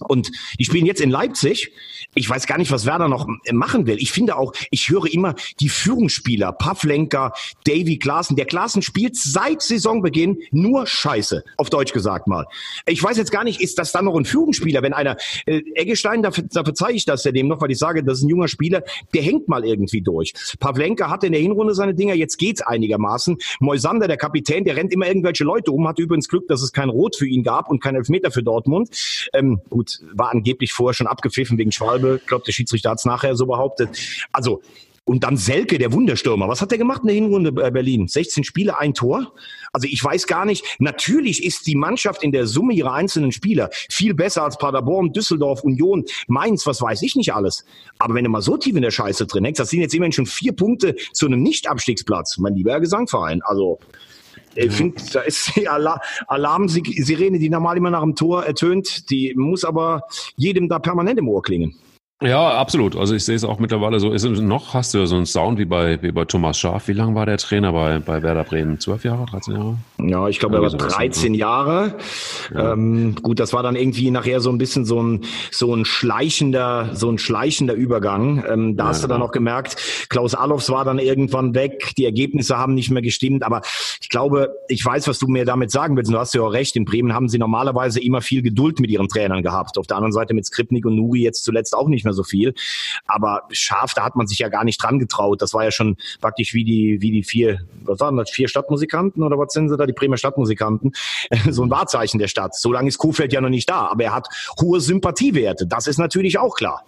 Und die spielen jetzt in Leipzig. Ich weiß gar nicht, was Werder noch machen will. Ich finde auch, ich höre immer die Führungsspieler, Pavlenka, Davy Klaassen. Der Klaassen spielt seit Saisonbeginn nur Scheiße, auf Deutsch gesagt mal. Ich weiß jetzt gar nicht, ist das dann noch ein Führungsspieler, wenn einer, äh, Eggestein, da, da verzeihe ich das ja dem noch, weil ich sage, das ist ein junger Spieler, der hängt mal irgendwie durch. Pavlenka hatte in der Hinrunde seine Dinger, jetzt geht's einigermaßen. Moisander, der Kapitän, der rennt immer irgendwelche Leute um, hat übrigens Glück, dass es kein Rot für ihn gab und kein Elfmeter für Dortmund. Ähm, gut, war angeblich vorher schon abgepfiffen wegen Schwalbe. Ich glaube, der Schiedsrichter hat es nachher so behauptet. Also, und dann Selke, der Wunderstürmer. Was hat der gemacht in der Hinrunde bei Berlin? 16 Spiele, ein Tor? Also ich weiß gar nicht. Natürlich ist die Mannschaft in der Summe ihrer einzelnen Spieler viel besser als Paderborn, Düsseldorf, Union, Mainz, was weiß ich nicht alles. Aber wenn du mal so tief in der Scheiße drin hängst, das sind jetzt immerhin schon vier Punkte zu einem Nicht-Abstiegsplatz. Mein lieber Gesangverein. Also ich finde, da ist die Alarm Alarmsirene, die normal immer nach dem Tor ertönt, die muss aber jedem da permanent im Ohr klingen. Ja, absolut. Also ich sehe es auch mittlerweile so. Ist noch hast du so einen Sound wie bei wie bei Thomas Schaaf. Wie lange war der Trainer bei bei Werder Bremen? Zwölf Jahre, 13 Jahre? Ja, ich glaube, er war 13 ne? Jahre. Ja. Ähm, gut, das war dann irgendwie nachher so ein bisschen so ein so ein schleichender so ein schleichender Übergang. Ähm, da ja, hast du dann auch gemerkt, Klaus Allofs war dann irgendwann weg. Die Ergebnisse haben nicht mehr gestimmt. Aber ich glaube, ich weiß, was du mir damit sagen willst. Du hast ja auch recht. In Bremen haben sie normalerweise immer viel Geduld mit ihren Trainern gehabt. Auf der anderen Seite mit Skripnik und Nuri jetzt zuletzt auch nicht mehr so viel. Aber scharf, da hat man sich ja gar nicht dran getraut. Das war ja schon praktisch wie die, wie die vier, was waren das, vier Stadtmusikanten oder was sind sie da, die Bremer Stadtmusikanten? so ein Wahrzeichen der Stadt. So lange ist Kuhfeld ja noch nicht da, aber er hat hohe Sympathiewerte. Das ist natürlich auch klar.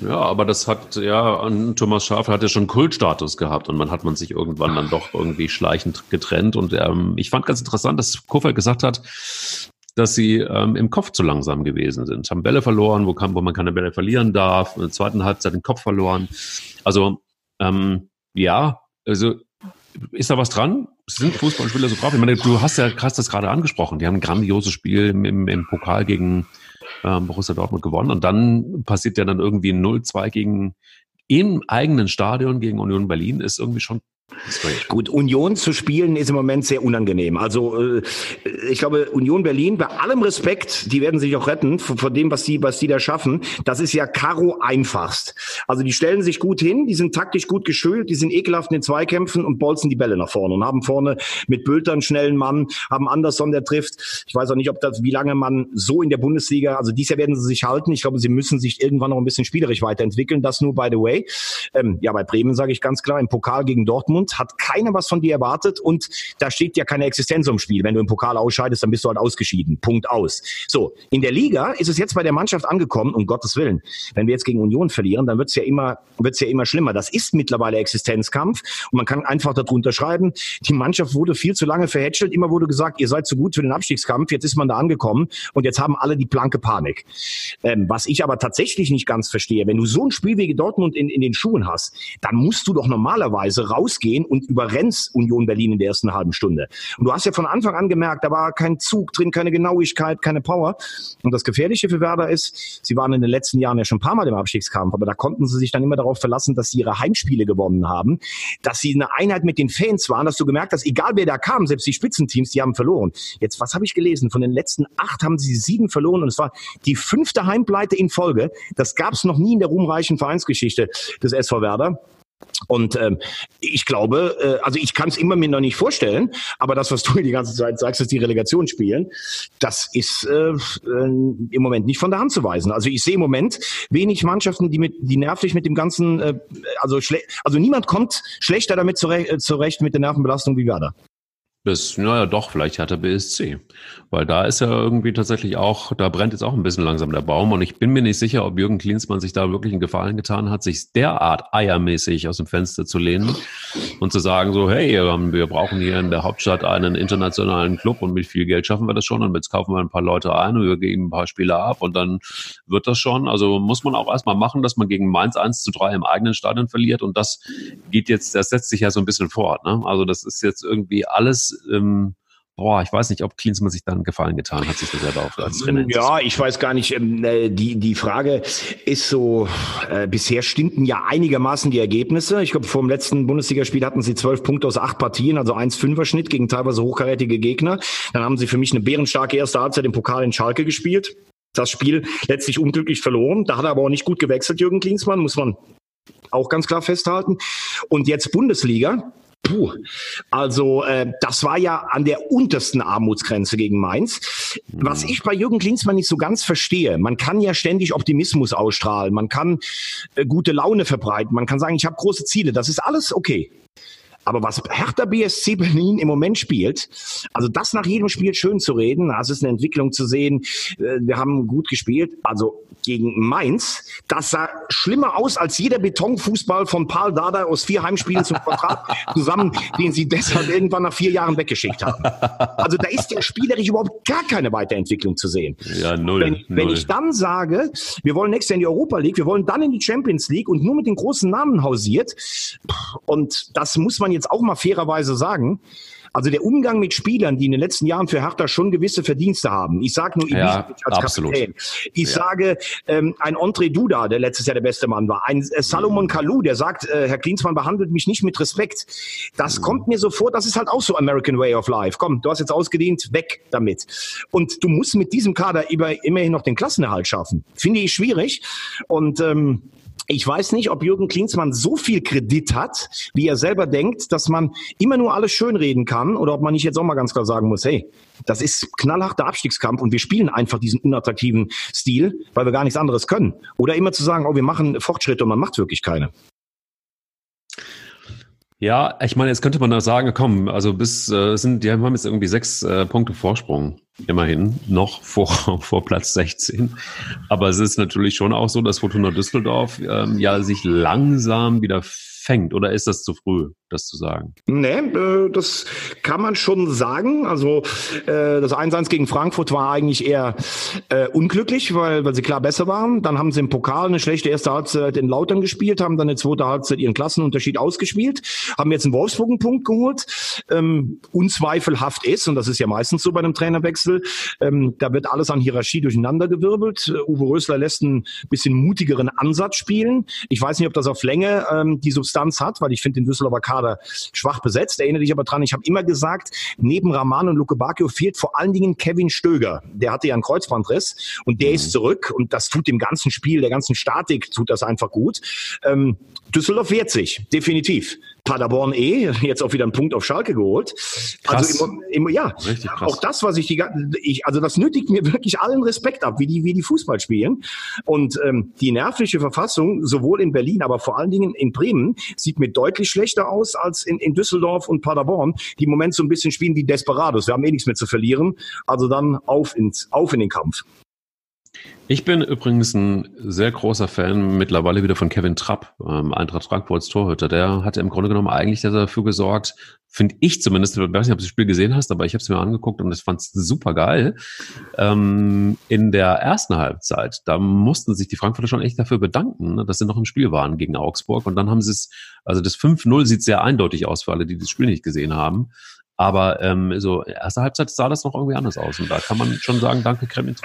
Ja, aber das hat, ja, Thomas Schaaf hat ja schon Kultstatus gehabt und man hat man sich irgendwann dann doch irgendwie schleichend getrennt. Und ähm, ich fand ganz interessant, dass Kofeld gesagt hat, dass sie ähm, im Kopf zu langsam gewesen sind. Haben Bälle verloren, wo, kann, wo man keine Bälle verlieren darf. In der zweiten Halbzeit den Kopf verloren. Also ähm, ja, also ist da was dran? Sind Fußballspieler so drauf? Ich meine, du hast ja hast das gerade angesprochen. Die haben ein grandioses Spiel im, im, im Pokal gegen ähm, Borussia Dortmund gewonnen und dann passiert ja dann irgendwie 0-2 gegen im eigenen Stadion gegen Union Berlin. Ist irgendwie schon Gut, Union zu spielen ist im Moment sehr unangenehm. Also äh, ich glaube, Union Berlin, bei allem Respekt, die werden sich auch retten vor dem, was die, was die da schaffen. Das ist ja Karo einfachst. Also die stellen sich gut hin, die sind taktisch gut geschult, die sind ekelhaft in den Zweikämpfen und bolzen die Bälle nach vorne und haben vorne mit Bülter einen schnellen Mann, haben Anderson, der trifft. Ich weiß auch nicht, ob das, wie lange man so in der Bundesliga, also dies Jahr werden sie sich halten. Ich glaube, sie müssen sich irgendwann noch ein bisschen spielerisch weiterentwickeln. Das nur by the way. Ähm, ja, bei Bremen sage ich ganz klar, im Pokal gegen Dortmund Dortmund hat keiner was von dir erwartet und da steht ja keine Existenz im Spiel. Wenn du im Pokal ausscheidest, dann bist du halt ausgeschieden. Punkt aus. So, in der Liga ist es jetzt bei der Mannschaft angekommen, um Gottes Willen. Wenn wir jetzt gegen Union verlieren, dann wird es ja immer, wird's ja immer schlimmer. Das ist mittlerweile Existenzkampf und man kann einfach darunter schreiben, die Mannschaft wurde viel zu lange verhätschelt. Immer wurde gesagt, ihr seid zu gut für den Abstiegskampf. Jetzt ist man da angekommen und jetzt haben alle die blanke Panik. Ähm, was ich aber tatsächlich nicht ganz verstehe, wenn du so ein Spiel wie Dortmund in, in den Schuhen hast, dann musst du doch normalerweise rausgehen gehen und überrennst Union Berlin in der ersten halben Stunde. Und du hast ja von Anfang an gemerkt, da war kein Zug drin, keine Genauigkeit, keine Power. Und das Gefährliche für Werder ist, sie waren in den letzten Jahren ja schon ein paar Mal im Abstiegskampf, aber da konnten sie sich dann immer darauf verlassen, dass sie ihre Heimspiele gewonnen haben, dass sie eine Einheit mit den Fans waren, dass du gemerkt hast, egal wer da kam, selbst die Spitzenteams, die haben verloren. Jetzt, was habe ich gelesen? Von den letzten acht haben sie sieben verloren und es war die fünfte Heimpleite in Folge. Das gab es noch nie in der ruhmreichen Vereinsgeschichte des SV Werder. Und ähm, ich glaube, äh, also ich kann es immer mir noch nicht vorstellen, aber das, was du die ganze Zeit sagst, dass die Relegation spielen, das ist äh, äh, im Moment nicht von der Hand zu weisen. Also ich sehe im Moment wenig Mannschaften, die mit, die nervlich mit dem ganzen, äh, also also niemand kommt schlechter damit zurecht, äh, zurecht mit der Nervenbelastung wie Werder. Das, naja, doch, vielleicht hat er BSC. Weil da ist ja irgendwie tatsächlich auch, da brennt jetzt auch ein bisschen langsam der Baum. Und ich bin mir nicht sicher, ob Jürgen Klinsmann sich da wirklich einen Gefallen getan hat, sich derart eiermäßig aus dem Fenster zu lehnen und zu sagen so, hey, wir brauchen hier in der Hauptstadt einen internationalen Club und mit viel Geld schaffen wir das schon und jetzt kaufen wir ein paar Leute ein und wir geben ein paar Spieler ab und dann wird das schon. Also muss man auch erstmal machen, dass man gegen Mainz 1 zu 3 im eigenen Stadion verliert und das geht jetzt, das setzt sich ja so ein bisschen fort. Ne? Also das ist jetzt irgendwie alles ähm, boah, ich weiß nicht, ob Klinsmann sich dann Gefallen getan hat, sich das selber auch als Trainer. Ja, ich weiß gar nicht. Ähm, äh, die, die Frage ist so, äh, bisher stimmten ja einigermaßen die Ergebnisse. Ich glaube, vor dem letzten Bundesligaspiel hatten sie zwölf Punkte aus acht Partien, also 1-5er Schnitt gegen teilweise hochkarätige Gegner. Dann haben sie für mich eine bärenstarke erste Halbzeit im Pokal in Schalke gespielt. Das Spiel letztlich unglücklich verloren. Da hat er aber auch nicht gut gewechselt, Jürgen Klinsmann, muss man auch ganz klar festhalten. Und jetzt Bundesliga. Puh. Also äh, das war ja an der untersten Armutsgrenze gegen Mainz. Was ich bei Jürgen Klinsmann nicht so ganz verstehe, man kann ja ständig Optimismus ausstrahlen, man kann äh, gute Laune verbreiten, man kann sagen, ich habe große Ziele, das ist alles okay. Aber was Hertha BSC Berlin im Moment spielt, also das nach jedem Spiel schön zu reden, das ist eine Entwicklung zu sehen. Äh, wir haben gut gespielt. Also gegen Mainz, das sah schlimmer aus als jeder Betonfußball von Paul Dada aus vier Heimspielen zum Vertrag zusammen, den sie deshalb irgendwann nach vier Jahren weggeschickt haben. Also da ist ja spielerisch überhaupt gar keine Weiterentwicklung zu sehen. Ja, null. Wenn, wenn ich dann sage, wir wollen nächstes Jahr in die Europa League, wir wollen dann in die Champions League und nur mit den großen Namen hausiert, und das muss man jetzt auch mal fairerweise sagen, also der Umgang mit Spielern, die in den letzten Jahren für Hertha schon gewisse Verdienste haben. Ich sage nur ja, als absolut. Kapitän. Ich ja. sage ähm, ein André Duda, der letztes Jahr der beste Mann war. Ein äh, Salomon Kalou, der sagt, äh, Herr Klinsmann behandelt mich nicht mit Respekt. Das mhm. kommt mir so vor, das ist halt auch so American Way of Life. Komm, du hast jetzt ausgedient, weg damit. Und du musst mit diesem Kader immer, immerhin noch den Klassenerhalt schaffen. Finde ich schwierig. Und ähm, ich weiß nicht, ob Jürgen Klinsmann so viel Kredit hat, wie er selber denkt, dass man immer nur alles schönreden kann oder ob man nicht jetzt auch mal ganz klar sagen muss, hey, das ist knallharter Abstiegskampf und wir spielen einfach diesen unattraktiven Stil, weil wir gar nichts anderes können. Oder immer zu sagen, oh, wir machen Fortschritte und man macht wirklich keine. Ja, ich meine, jetzt könnte man da sagen, komm, also bis äh, sind, die haben jetzt irgendwie sechs äh, Punkte Vorsprung, immerhin, noch vor, vor Platz 16. Aber es ist natürlich schon auch so, dass Fortuna Düsseldorf ähm, ja sich langsam wieder fängt? Oder ist das zu früh, das zu sagen? Nee, äh, das kann man schon sagen. Also äh, das 1-1 gegen Frankfurt war eigentlich eher äh, unglücklich, weil, weil sie klar besser waren. Dann haben sie im Pokal eine schlechte erste Halbzeit in Lautern gespielt, haben dann eine zweite Halbzeit ihren Klassenunterschied ausgespielt, haben jetzt einen Wolfsburg einen Punkt geholt. Ähm, unzweifelhaft ist, und das ist ja meistens so bei einem Trainerwechsel, ähm, da wird alles an Hierarchie durcheinandergewirbelt. Uwe Rösler lässt einen bisschen mutigeren Ansatz spielen. Ich weiß nicht, ob das auf Länge ähm, die Substanz Substanz hat, weil ich finde den Düsseldorfer Kader schwach besetzt. Erinnere dich aber dran, ich habe immer gesagt, neben Raman und Luke Bacchio fehlt vor allen Dingen Kevin Stöger. Der hatte ja einen Kreuzbandriss und der mhm. ist zurück und das tut dem ganzen Spiel, der ganzen Statik tut das einfach gut. Ähm, Düsseldorf wehrt sich, definitiv. Paderborn eh, jetzt auch wieder einen Punkt auf Schalke geholt. Krass. Also im, im, ja, auch das, was ich die ich, also das nötigt mir wirklich allen Respekt ab, wie die, wie die Fußball spielen. Und ähm, die nervliche Verfassung, sowohl in Berlin, aber vor allen Dingen in Bremen, sieht mir deutlich schlechter aus als in, in Düsseldorf und Paderborn, die im Moment so ein bisschen spielen wie Desperados. Wir haben eh nichts mehr zu verlieren. Also dann auf ins, auf in den Kampf. Ich bin übrigens ein sehr großer Fan mittlerweile wieder von Kevin Trapp, ähm, Eintracht Frankfurts Torhüter. Der hatte im Grunde genommen eigentlich dafür gesorgt, finde ich zumindest, ich weiß nicht, ob du das Spiel gesehen hast, aber ich habe es mir angeguckt und ich fand es super geil. Ähm, in der ersten Halbzeit, da mussten sich die Frankfurter schon echt dafür bedanken, ne, dass sie noch im Spiel waren gegen Augsburg. Und dann haben sie es, also das 5-0 sieht sehr eindeutig aus für alle, die das Spiel nicht gesehen haben. Aber ähm, so erste Halbzeit sah das noch irgendwie anders aus. Und da kann man schon sagen, danke Kremlin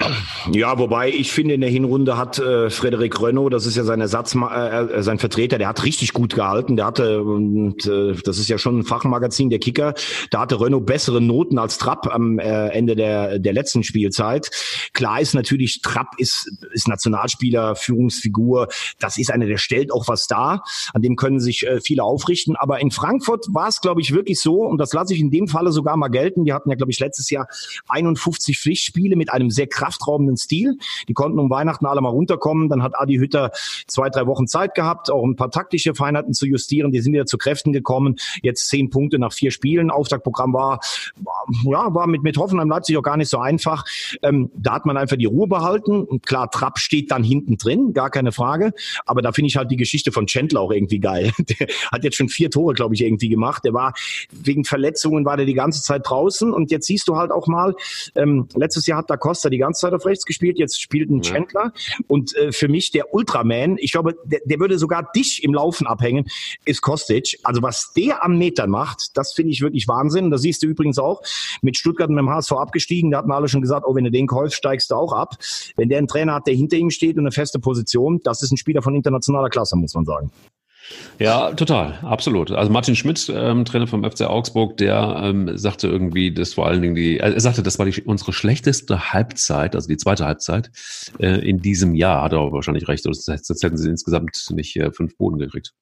Ja, wobei ich finde, in der Hinrunde hat äh, Frederik Renault, das ist ja sein Ersatz, äh, äh, sein Vertreter, der hat richtig gut gehalten. Der hatte, und äh, das ist ja schon ein Fachmagazin, der Kicker, da hatte Renault bessere Noten als Trapp am äh, Ende der, der letzten Spielzeit. Klar ist natürlich, Trapp ist, ist Nationalspieler, Führungsfigur. Das ist einer, der stellt auch was dar. An dem können sich äh, viele aufrichten. Aber in Frankfurt war es, glaube ich, wirklich so, und das lasse ich in dem dem Falle sogar mal gelten. Die hatten ja, glaube ich, letztes Jahr 51 Pflichtspiele mit einem sehr kraftraubenden Stil. Die konnten um Weihnachten alle mal runterkommen. Dann hat Adi Hütter zwei, drei Wochen Zeit gehabt, auch ein paar taktische Feinheiten zu justieren. Die sind wieder zu Kräften gekommen. Jetzt zehn Punkte nach vier Spielen. Auftaktprogramm war, war ja, war mit, mit Hoffenheim Leipzig auch gar nicht so einfach. Ähm, da hat man einfach die Ruhe behalten. Und klar, Trapp steht dann hinten drin, gar keine Frage. Aber da finde ich halt die Geschichte von Chandler auch irgendwie geil. Der hat jetzt schon vier Tore, glaube ich, irgendwie gemacht. Der war wegen Verletzungen war der die ganze Zeit draußen und jetzt siehst du halt auch mal, ähm, letztes Jahr hat da Costa die ganze Zeit auf rechts gespielt, jetzt spielt ein ja. Chandler und äh, für mich der Ultraman, ich glaube, der, der würde sogar dich im Laufen abhängen, ist Kostic. Also was der am Meter macht, das finde ich wirklich Wahnsinn. Das siehst du übrigens auch mit Stuttgart und mit dem HSV abgestiegen. Da hatten alle schon gesagt, oh, wenn du den kaufst, steigst du auch ab. Wenn der einen Trainer hat, der hinter ihm steht und eine feste Position, das ist ein Spieler von internationaler Klasse, muss man sagen. Ja, total, absolut. Also Martin Schmidt, ähm, Trainer vom FC Augsburg, der ähm, sagte irgendwie, das vor allen Dingen die, er sagte, das war die, unsere schlechteste Halbzeit, also die zweite Halbzeit äh, in diesem Jahr. Hat er wahrscheinlich recht. Sonst hätten sie insgesamt nicht äh, fünf Boden gekriegt.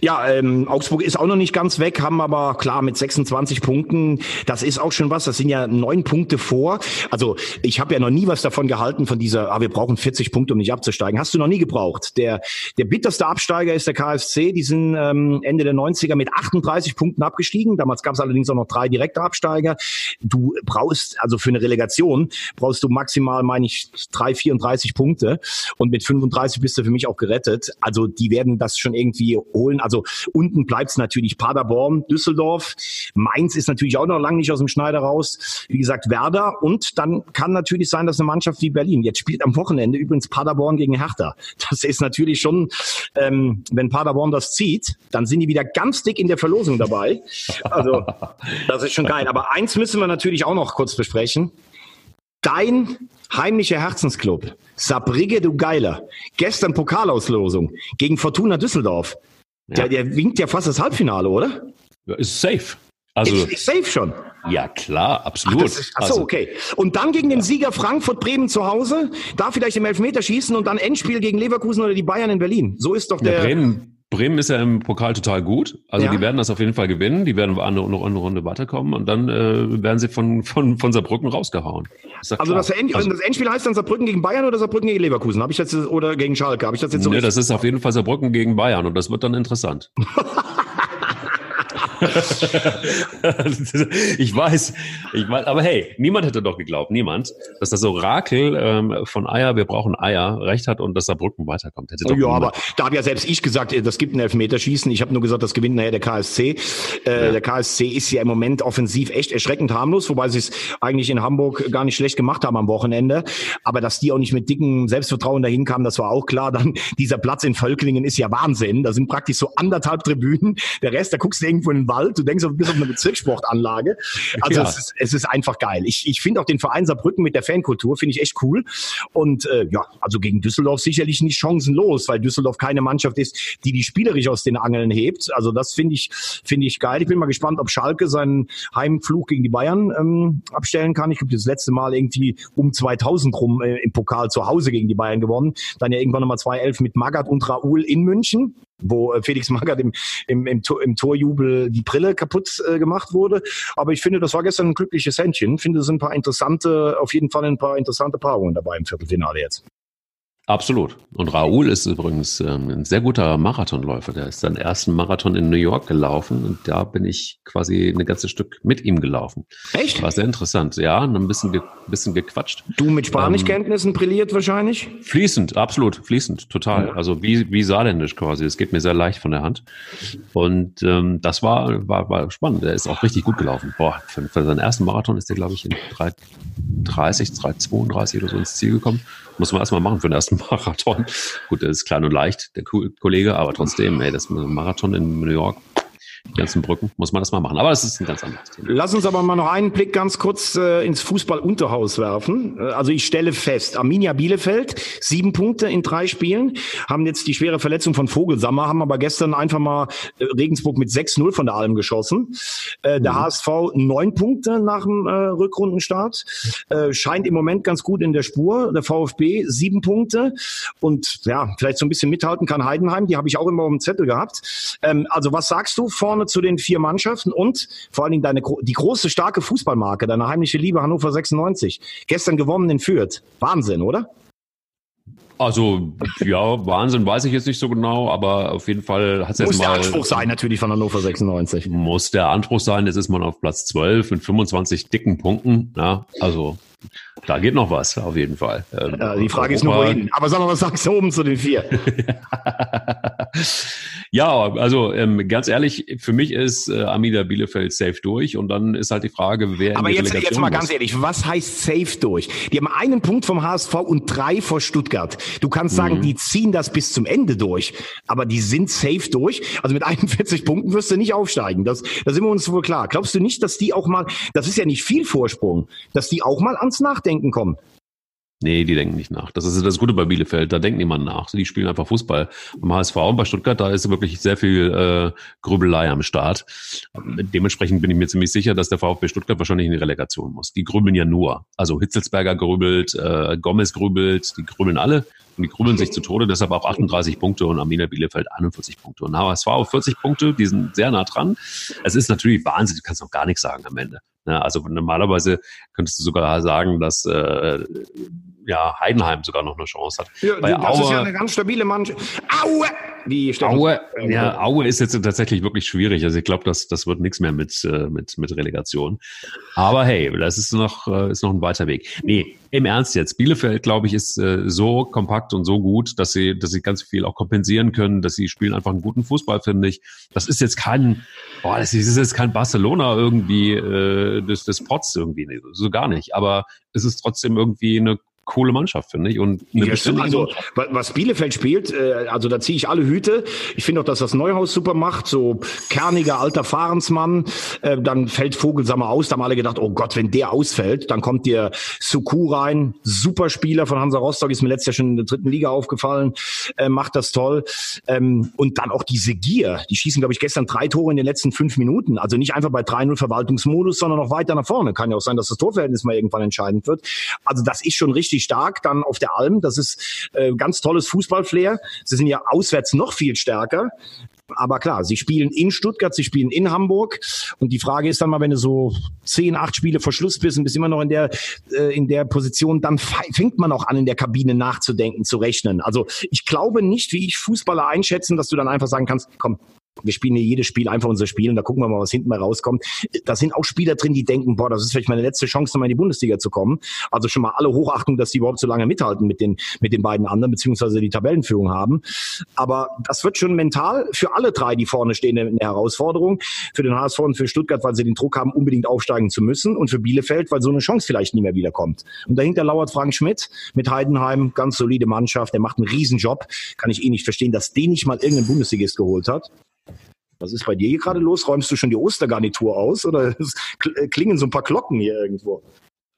Ja, ähm, Augsburg ist auch noch nicht ganz weg, haben aber klar mit 26 Punkten, das ist auch schon was, das sind ja neun Punkte vor. Also ich habe ja noch nie was davon gehalten, von dieser, ah, wir brauchen 40 Punkte, um nicht abzusteigen. Hast du noch nie gebraucht. Der, der bitterste Absteiger ist der KFC, die sind ähm, Ende der 90er mit 38 Punkten abgestiegen. Damals gab es allerdings auch noch drei direkte Absteiger. Du brauchst, also für eine Relegation, brauchst du maximal, meine ich, drei, 34 Punkte. Und mit 35 bist du für mich auch gerettet. Also die werden das schon irgendwie holen. Also unten bleibt es natürlich Paderborn, Düsseldorf. Mainz ist natürlich auch noch lange nicht aus dem Schneider raus. Wie gesagt, Werder. Und dann kann natürlich sein, dass eine Mannschaft wie Berlin, jetzt spielt am Wochenende übrigens Paderborn gegen Hertha. Das ist natürlich schon, ähm, wenn Paderborn das zieht, dann sind die wieder ganz dick in der Verlosung dabei. Also das ist schon geil. Aber eins müssen wir natürlich auch noch kurz besprechen. Dein heimlicher Herzensclub, Sabrige du Geiler, gestern Pokalauslosung gegen Fortuna Düsseldorf. Ja. Der, der winkt ja fast das Halbfinale, oder? Ist safe. Also, ist, ist safe schon. Ja, klar, absolut. Ach, ist, ach so, also, okay. Und dann gegen den Sieger Frankfurt-Bremen zu Hause, da vielleicht im Elfmeter schießen und dann Endspiel gegen Leverkusen oder die Bayern in Berlin. So ist doch der. Ja, Bremen, Bremen ist ja im Pokal total gut. Also ja. die werden das auf jeden Fall gewinnen. Die werden eine, noch eine Runde weiterkommen und dann äh, werden sie von, von, von Saarbrücken rausgehauen. Also das, End, also das, Endspiel heißt dann Saarbrücken gegen Bayern oder Saarbrücken gegen Leverkusen? Habe ich jetzt oder gegen Schalke? Habe ich das jetzt so? Nee, das ist auf jeden Fall Saarbrücken gegen Bayern und das wird dann interessant. ich weiß, ich weiß, aber hey, niemand hätte doch geglaubt, niemand, dass das Orakel ähm, von Eier, wir brauchen Eier, recht hat und dass Saarbrücken weiterkommt. Hätte doch ja, aber da habe ja selbst ich gesagt, das gibt ein Elfmeterschießen. Ich habe nur gesagt, das gewinnt nachher der KSC. Äh, ja. Der KSC ist ja im Moment offensiv echt erschreckend harmlos, wobei sie es eigentlich in Hamburg gar nicht schlecht gemacht haben am Wochenende. Aber dass die auch nicht mit dicken Selbstvertrauen dahin kamen, das war auch klar. Dann dieser Platz in Völklingen ist ja Wahnsinn. Da sind praktisch so anderthalb Tribünen. Der Rest, da guckst du irgendwo in den Wald, du denkst, du bist auf einer Bezirkssportanlage. Also ja. es, ist, es ist einfach geil. Ich, ich finde auch den Verein Saarbrücken mit der Fankultur, finde ich echt cool. Und äh, ja, also gegen Düsseldorf sicherlich nicht chancenlos, weil Düsseldorf keine Mannschaft ist, die die spielerisch aus den Angeln hebt. Also das finde ich, finde ich geil. Ich bin mal gespannt, ob Schalke seinen Heimflug gegen die Bayern ähm, abstellen kann. Ich glaube, das letzte Mal irgendwie um 2000 rum äh, im Pokal zu Hause gegen die Bayern gewonnen. Dann ja irgendwann nochmal 2-11 mit Magath und Raoul in München wo äh, Felix Magath im, im, im, Tor, im Torjubel die Brille kaputt äh, gemacht wurde. Aber ich finde, das war gestern ein glückliches Händchen. Ich finde, es sind ein paar interessante, auf jeden Fall ein paar interessante Paarungen dabei im Viertelfinale jetzt. Absolut. Und Raoul ist übrigens ähm, ein sehr guter Marathonläufer. Der ist seinen ersten Marathon in New York gelaufen und da bin ich quasi ein ganzes Stück mit ihm gelaufen. Echt? War sehr interessant. Ja, ein bisschen, ge bisschen gequatscht. Du mit Spanischkenntnissen ähm, brilliert wahrscheinlich? Fließend, absolut, fließend, total. Ja. Also wie, wie saarländisch quasi. Es geht mir sehr leicht von der Hand. Und ähm, das war, war, war spannend. Der ist auch richtig gut gelaufen. Boah, für, für seinen ersten Marathon ist der, glaube ich, in 3,30, 3,32 oder so ins Ziel gekommen. Muss man erstmal machen für den ersten Marathon. Gut, der ist klein und leicht, der Kollege, aber trotzdem, ey, das Marathon in New York, die ganzen Brücken, muss man das mal machen. Aber das ist ein ganz anderes Thema. Lass uns aber mal noch einen Blick ganz kurz äh, ins Fußballunterhaus werfen. Äh, also ich stelle fest, Arminia Bielefeld, sieben Punkte in drei Spielen, haben jetzt die schwere Verletzung von Vogelsammer, haben aber gestern einfach mal äh, Regensburg mit 6-0 von der Alm geschossen. Äh, der mhm. HSV neun Punkte nach dem äh, Rückrundenstart, äh, scheint im Moment ganz gut in der Spur. Der VfB sieben Punkte und ja, vielleicht so ein bisschen mithalten kann Heidenheim, die habe ich auch immer auf dem Zettel gehabt. Ähm, also was sagst du vor vorne zu den vier Mannschaften und vor allen Dingen deine, die große, starke Fußballmarke, deine heimliche Liebe Hannover 96. Gestern gewonnen in Fürth. Wahnsinn, oder? Also, ja, Wahnsinn weiß ich jetzt nicht so genau, aber auf jeden Fall hat es jetzt mal... Muss der Anspruch sein natürlich von Hannover 96. Muss der Anspruch sein, jetzt ist man auf Platz 12 mit 25 dicken Punkten. Ja, also da geht noch was, auf jeden Fall. Ähm, ja, die Frage Europa, ist nur wohin. Aber sag mal, was sagst du oben zu den vier? ja, also ähm, ganz ehrlich, für mich ist äh, Amida Bielefeld safe durch und dann ist halt die Frage, wer. Aber jetzt, jetzt mal muss. ganz ehrlich, was heißt safe durch? Die haben einen Punkt vom HSV und drei vor Stuttgart. Du kannst sagen, mhm. die ziehen das bis zum Ende durch, aber die sind safe durch. Also mit 41 Punkten wirst du nicht aufsteigen. Das, da sind wir uns wohl klar. Glaubst du nicht, dass die auch mal, das ist ja nicht viel Vorsprung, dass die auch mal ans Nachdenken Nachdenken kommen. Nee, die denken nicht nach. Das ist das Gute bei Bielefeld, da denkt niemand nach. Die spielen einfach Fußball. Beim HSV und bei Stuttgart, da ist wirklich sehr viel äh, Grübelei am Start. Dementsprechend bin ich mir ziemlich sicher, dass der VfB Stuttgart wahrscheinlich in die Relegation muss. Die grübeln ja nur. Also Hitzelsberger grübelt, äh, Gomez grübelt, die grübeln alle und die grübeln sich zu Tode, deshalb auch 38 Punkte und Arminia Bielefeld 41 Punkte. Und HSV auf 40 Punkte, die sind sehr nah dran. Es ist natürlich Wahnsinn, du kannst auch gar nichts sagen am Ende. Ja, also normalerweise könntest du sogar sagen, dass äh, ja, Heidenheim sogar noch eine Chance hat. Ja, Bei das Aue, ist ja eine ganz stabile Mannschaft. Aue! Wie Aue, ja, Aue ist jetzt tatsächlich wirklich schwierig. Also ich glaube, das, das wird nichts mehr mit, äh, mit, mit Relegation. Aber hey, das ist noch, äh, ist noch ein weiter Weg. Nee, im Ernst jetzt. Bielefeld, glaube ich, ist äh, so kompakt und so gut, dass sie, dass sie ganz viel auch kompensieren können, dass sie spielen einfach einen guten Fußball, finde ich. Das ist jetzt kein, boah, das ist jetzt kein Barcelona irgendwie äh, des, des Pots irgendwie, so gar nicht. Aber es ist trotzdem irgendwie eine coole Mannschaft, finde ich. Und ja, also was Bielefeld spielt, äh, also da ziehe ich alle Hüte. Ich finde auch, dass das Neuhaus super macht, so kerniger alter Fahrensmann. Äh, dann fällt Vogelsammer aus. Da haben alle gedacht, oh Gott, wenn der ausfällt, dann kommt der Suku rein. Super Spieler von Hansa Rostock, ist mir letztes Jahr schon in der dritten Liga aufgefallen, äh, macht das toll. Ähm, und dann auch diese Gier. Die schießen, glaube ich, gestern drei Tore in den letzten fünf Minuten. Also nicht einfach bei 3-0 Verwaltungsmodus, sondern noch weiter nach vorne. Kann ja auch sein, dass das Torverhältnis mal irgendwann entscheidend wird. Also das ist schon richtig richtig stark dann auf der Alm. Das ist äh, ganz tolles Fußballflair. Sie sind ja auswärts noch viel stärker. Aber klar, sie spielen in Stuttgart, sie spielen in Hamburg. Und die Frage ist dann mal, wenn du so zehn, acht Spiele vor Schluss bist und bist immer noch in der, äh, in der Position, dann fängt man auch an, in der Kabine nachzudenken, zu rechnen. Also ich glaube nicht, wie ich Fußballer einschätzen, dass du dann einfach sagen kannst, komm, wir spielen hier jedes Spiel einfach unser Spiel und da gucken wir mal, was hinten mal rauskommt. Da sind auch Spieler drin, die denken, boah, das ist vielleicht meine letzte Chance, nochmal in die Bundesliga zu kommen. Also schon mal alle Hochachtung, dass die überhaupt so lange mithalten mit den, mit den beiden anderen, beziehungsweise die Tabellenführung haben. Aber das wird schon mental für alle drei, die vorne stehen, eine Herausforderung. Für den HSV und für Stuttgart, weil sie den Druck haben, unbedingt aufsteigen zu müssen und für Bielefeld, weil so eine Chance vielleicht nie mehr wiederkommt. Und dahinter lauert Frank Schmidt mit Heidenheim, ganz solide Mannschaft, der macht einen Riesenjob. Kann ich eh nicht verstehen, dass den nicht mal irgendein Bundesligist geholt hat. Was ist bei dir hier gerade los? Räumst du schon die Ostergarnitur aus oder klingen so ein paar Glocken hier irgendwo?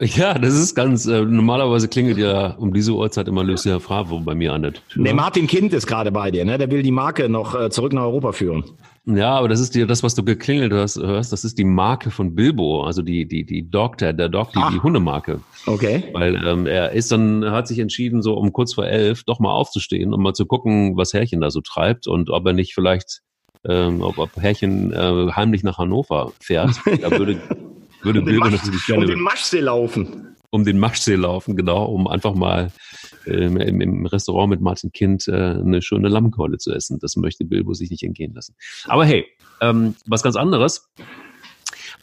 Ja, das ist ganz, äh, normalerweise klingelt ja um diese Uhrzeit immer Lucia Fravo bei mir an der Tür. Der Martin Kind ist gerade bei dir, ne? Der will die Marke noch äh, zurück nach Europa führen. Ja, aber das ist dir das, was du geklingelt hast, hörst, das ist die Marke von Bilbo, also die, die, die Doctor, der Dog, die, die Hundemarke. Okay. Weil ähm, er ist dann, hat sich entschieden, so um kurz vor elf doch mal aufzustehen, um mal zu gucken, was Herrchen da so treibt und ob er nicht vielleicht ähm, ob, ob Herrchen äh, heimlich nach Hannover fährt. Da würde, würde um Bilbo natürlich gerne. Um den Maschsee laufen. Um den Maschsee laufen, genau, um einfach mal ähm, im, im, Restaurant mit Martin Kind äh, eine schöne Lammkeule zu essen. Das möchte Bilbo sich nicht entgehen lassen. Aber hey, ähm, was ganz anderes.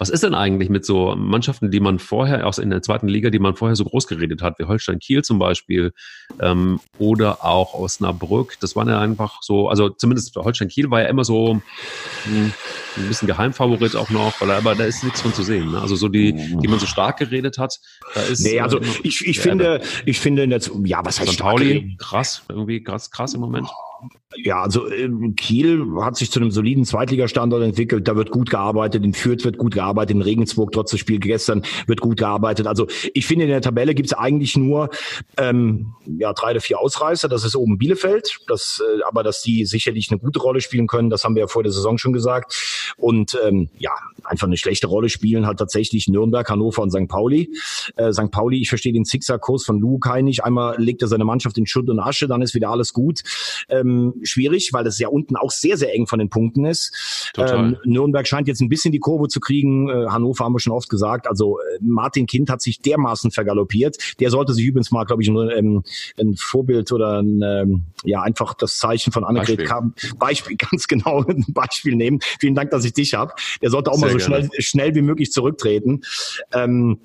Was ist denn eigentlich mit so Mannschaften, die man vorher, aus in der zweiten Liga, die man vorher so groß geredet hat, wie Holstein Kiel zum Beispiel ähm, oder auch Osnabrück? Das waren ja einfach so, also zumindest Holstein Kiel war ja immer so mh, hm, ein bisschen Geheimfavorit auch noch, weil, aber da ist nichts von zu sehen. Ne? Also so die, die man so stark geredet hat, da ist. Nee, also ich, ich finde, ich finde, in der, ja, was heißt St. Pauli, krass, irgendwie krass, krass im Moment. Ja, also ähm, Kiel hat sich zu einem soliden Zweitligastandort entwickelt. Da wird gut gearbeitet. In Fürth wird gut gearbeitet. In Regensburg, trotz des Spiels gestern, wird gut gearbeitet. Also ich finde, in der Tabelle gibt es eigentlich nur ähm, ja, drei oder vier Ausreißer. Das ist oben Bielefeld. Das, äh, aber dass die sicherlich eine gute Rolle spielen können, das haben wir ja vor der Saison schon gesagt. Und ähm, ja, einfach eine schlechte Rolle spielen halt tatsächlich Nürnberg, Hannover und St. Pauli. Äh, St. Pauli, ich verstehe den Zickzackkurs von Lukai nicht. Einmal legt er seine Mannschaft in Schutt und Asche, dann ist wieder alles gut. Ähm, schwierig, weil es ja unten auch sehr, sehr eng von den Punkten ist. Ähm, Nürnberg scheint jetzt ein bisschen die Kurve zu kriegen. Äh, Hannover haben wir schon oft gesagt. Also äh, Martin Kind hat sich dermaßen vergaloppiert. Der sollte sich übrigens mal, glaube ich, ein, ähm, ein Vorbild oder ein, ähm, ja einfach das Zeichen von Annegret Beispiel. Kam, Beispiel, ganz genau ein Beispiel nehmen. Vielen Dank, dass ich dich habe. Der sollte auch Sehr mal so schnell, schnell wie möglich zurücktreten. Ähm,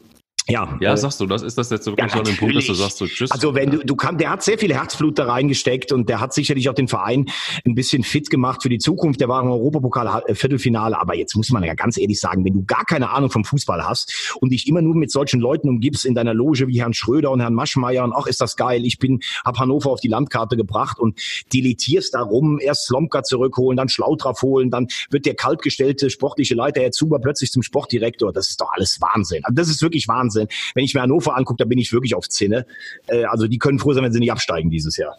ja, ja, äh, sagst du, das ist das jetzt wirklich ja, so ein Punkt, dass du sagst so tschüss. Also wenn du, du kannst, der hat sehr viel Herzblut da reingesteckt und der hat sicherlich auch den Verein ein bisschen fit gemacht für die Zukunft. Der war im Europapokal äh, Viertelfinale, aber jetzt muss man ja ganz ehrlich sagen, wenn du gar keine Ahnung vom Fußball hast und dich immer nur mit solchen Leuten umgibst in deiner Loge wie Herrn Schröder und Herrn Maschmeyer und ach ist das geil, ich bin hab Hannover auf die Landkarte gebracht und diletierst darum, erst Slomka zurückholen, dann Schlautraff holen, dann wird der kaltgestellte sportliche Leiter Herr Zuber plötzlich zum Sportdirektor. Das ist doch alles Wahnsinn. Also das ist wirklich Wahnsinn. Wahnsinn. Wenn ich mir Hannover angucke, da bin ich wirklich auf Zinne. Äh, also die können froh sein, wenn sie nicht absteigen dieses Jahr.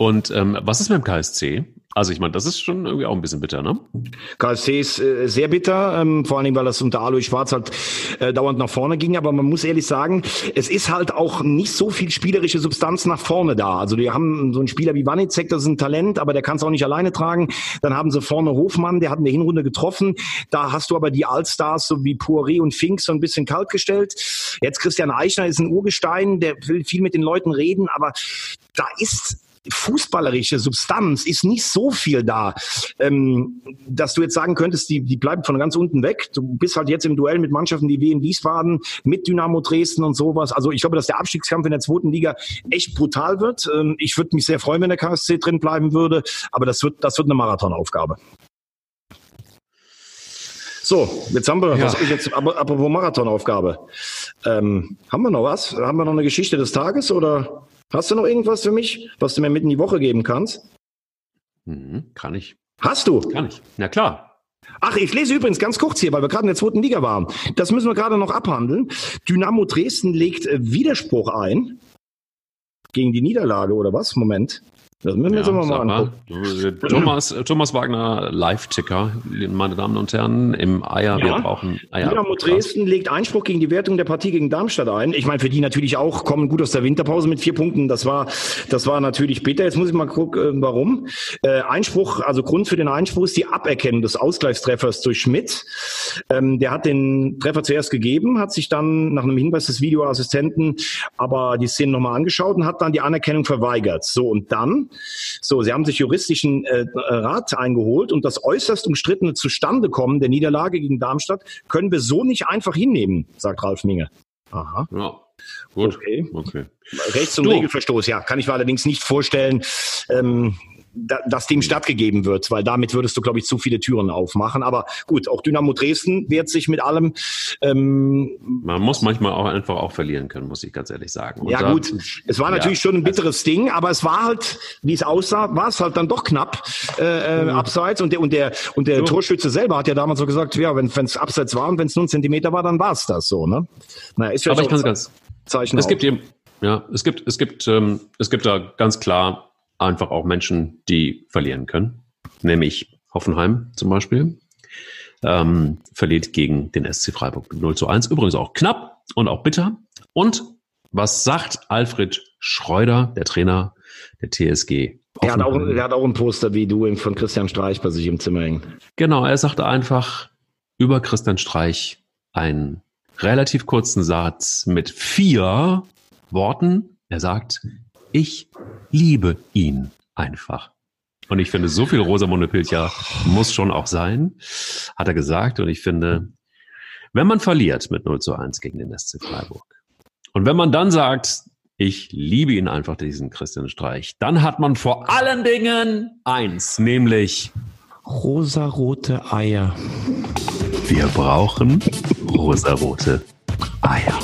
Und ähm, was ist mit dem KSC? Also ich meine, das ist schon irgendwie auch ein bisschen bitter, ne? KSC ist äh, sehr bitter, ähm, vor allen Dingen, weil das unter Alois Schwarz halt äh, dauernd nach vorne ging. Aber man muss ehrlich sagen, es ist halt auch nicht so viel spielerische Substanz nach vorne da. Also die haben so einen Spieler wie Wanizek, das ist ein Talent, aber der kann es auch nicht alleine tragen. Dann haben sie vorne Hofmann, der hat in der Hinrunde getroffen. Da hast du aber die Allstars, so wie Poiré und Fink, so ein bisschen kalt gestellt. Jetzt Christian Eichner ist ein Urgestein, der will viel mit den Leuten reden, aber da ist fußballerische Substanz ist nicht so viel da, ähm, dass du jetzt sagen könntest, die, die bleiben von ganz unten weg. Du bist halt jetzt im Duell mit Mannschaften wie Wien Wiesbaden, mit Dynamo Dresden und sowas. Also ich glaube, dass der Abstiegskampf in der zweiten Liga echt brutal wird. Ähm, ich würde mich sehr freuen, wenn der KSC drin bleiben würde, aber das wird, das wird eine Marathonaufgabe. So, jetzt haben wir, ja. was ich jetzt, aber apropos Marathonaufgabe. Ähm, haben wir noch was? Haben wir noch eine Geschichte des Tages oder? Hast du noch irgendwas für mich, was du mir mitten in die Woche geben kannst? Mhm, kann ich. Hast du? Kann ich. Na klar. Ach, ich lese übrigens ganz kurz hier, weil wir gerade in der zweiten Liga waren. Das müssen wir gerade noch abhandeln. Dynamo Dresden legt Widerspruch ein gegen die Niederlage oder was? Moment. Das müssen wir ja, jetzt mal angucken. Thomas, Thomas Wagner, Live-Ticker, meine Damen und Herren, im Eier. Ja. Wir brauchen Eier. Dynamo Dresden legt Einspruch gegen die Wertung der Partie gegen Darmstadt ein. Ich meine, für die natürlich auch kommen gut aus der Winterpause mit vier Punkten. Das war, das war natürlich bitter. Jetzt muss ich mal gucken, äh, warum. Äh, Einspruch, also Grund für den Einspruch ist die Aberkennung des Ausgleichstreffers durch Schmidt. Ähm, der hat den Treffer zuerst gegeben, hat sich dann nach einem Hinweis des Videoassistenten aber die Szene nochmal angeschaut und hat dann die Anerkennung verweigert. So, und dann so, sie haben sich juristischen äh, Rat eingeholt und das äußerst umstrittene Zustandekommen der Niederlage gegen Darmstadt können wir so nicht einfach hinnehmen, sagt Ralf Minge. Aha. Ja. Gut. Okay. okay. Rechts- und du. Regelverstoß, ja, kann ich mir allerdings nicht vorstellen. Ähm, dass dem stattgegeben wird, weil damit würdest du, glaube ich, zu viele Türen aufmachen. Aber gut, auch Dynamo Dresden wehrt sich mit allem. Ähm, Man muss manchmal auch einfach auch verlieren können, muss ich ganz ehrlich sagen. Und ja gut, es war natürlich ja, schon ein bitteres Ding, aber es war halt, wie es aussah, war es halt dann doch knapp äh, mhm. abseits. Und der und der und der so. Torschütze selber hat ja damals so gesagt, ja, wenn es abseits war und wenn es nur ein Zentimeter war, dann war es das so. Ne? Naja, ist aber ich kann ganz Zeichen. Es gibt eben ja, es gibt, es gibt, ähm, es gibt da ganz klar einfach auch Menschen, die verlieren können. Nämlich Hoffenheim zum Beispiel. Ähm, verliert gegen den SC Freiburg 0 zu 1. Übrigens auch knapp und auch bitter. Und was sagt Alfred Schreuder, der Trainer der TSG? Er hat, auch, er hat auch ein Poster wie du von Christian Streich bei sich im Zimmer hängen. Genau, er sagte einfach über Christian Streich einen relativ kurzen Satz mit vier Worten. Er sagt, ich liebe ihn einfach. Und ich finde, so viel Rosamunde Pilcher muss schon auch sein, hat er gesagt. Und ich finde, wenn man verliert mit 0 zu 1 gegen den SC Freiburg und wenn man dann sagt, ich liebe ihn einfach, diesen Christian Streich, dann hat man vor allen Dingen eins, nämlich rosarote Eier. Wir brauchen rosarote Eier.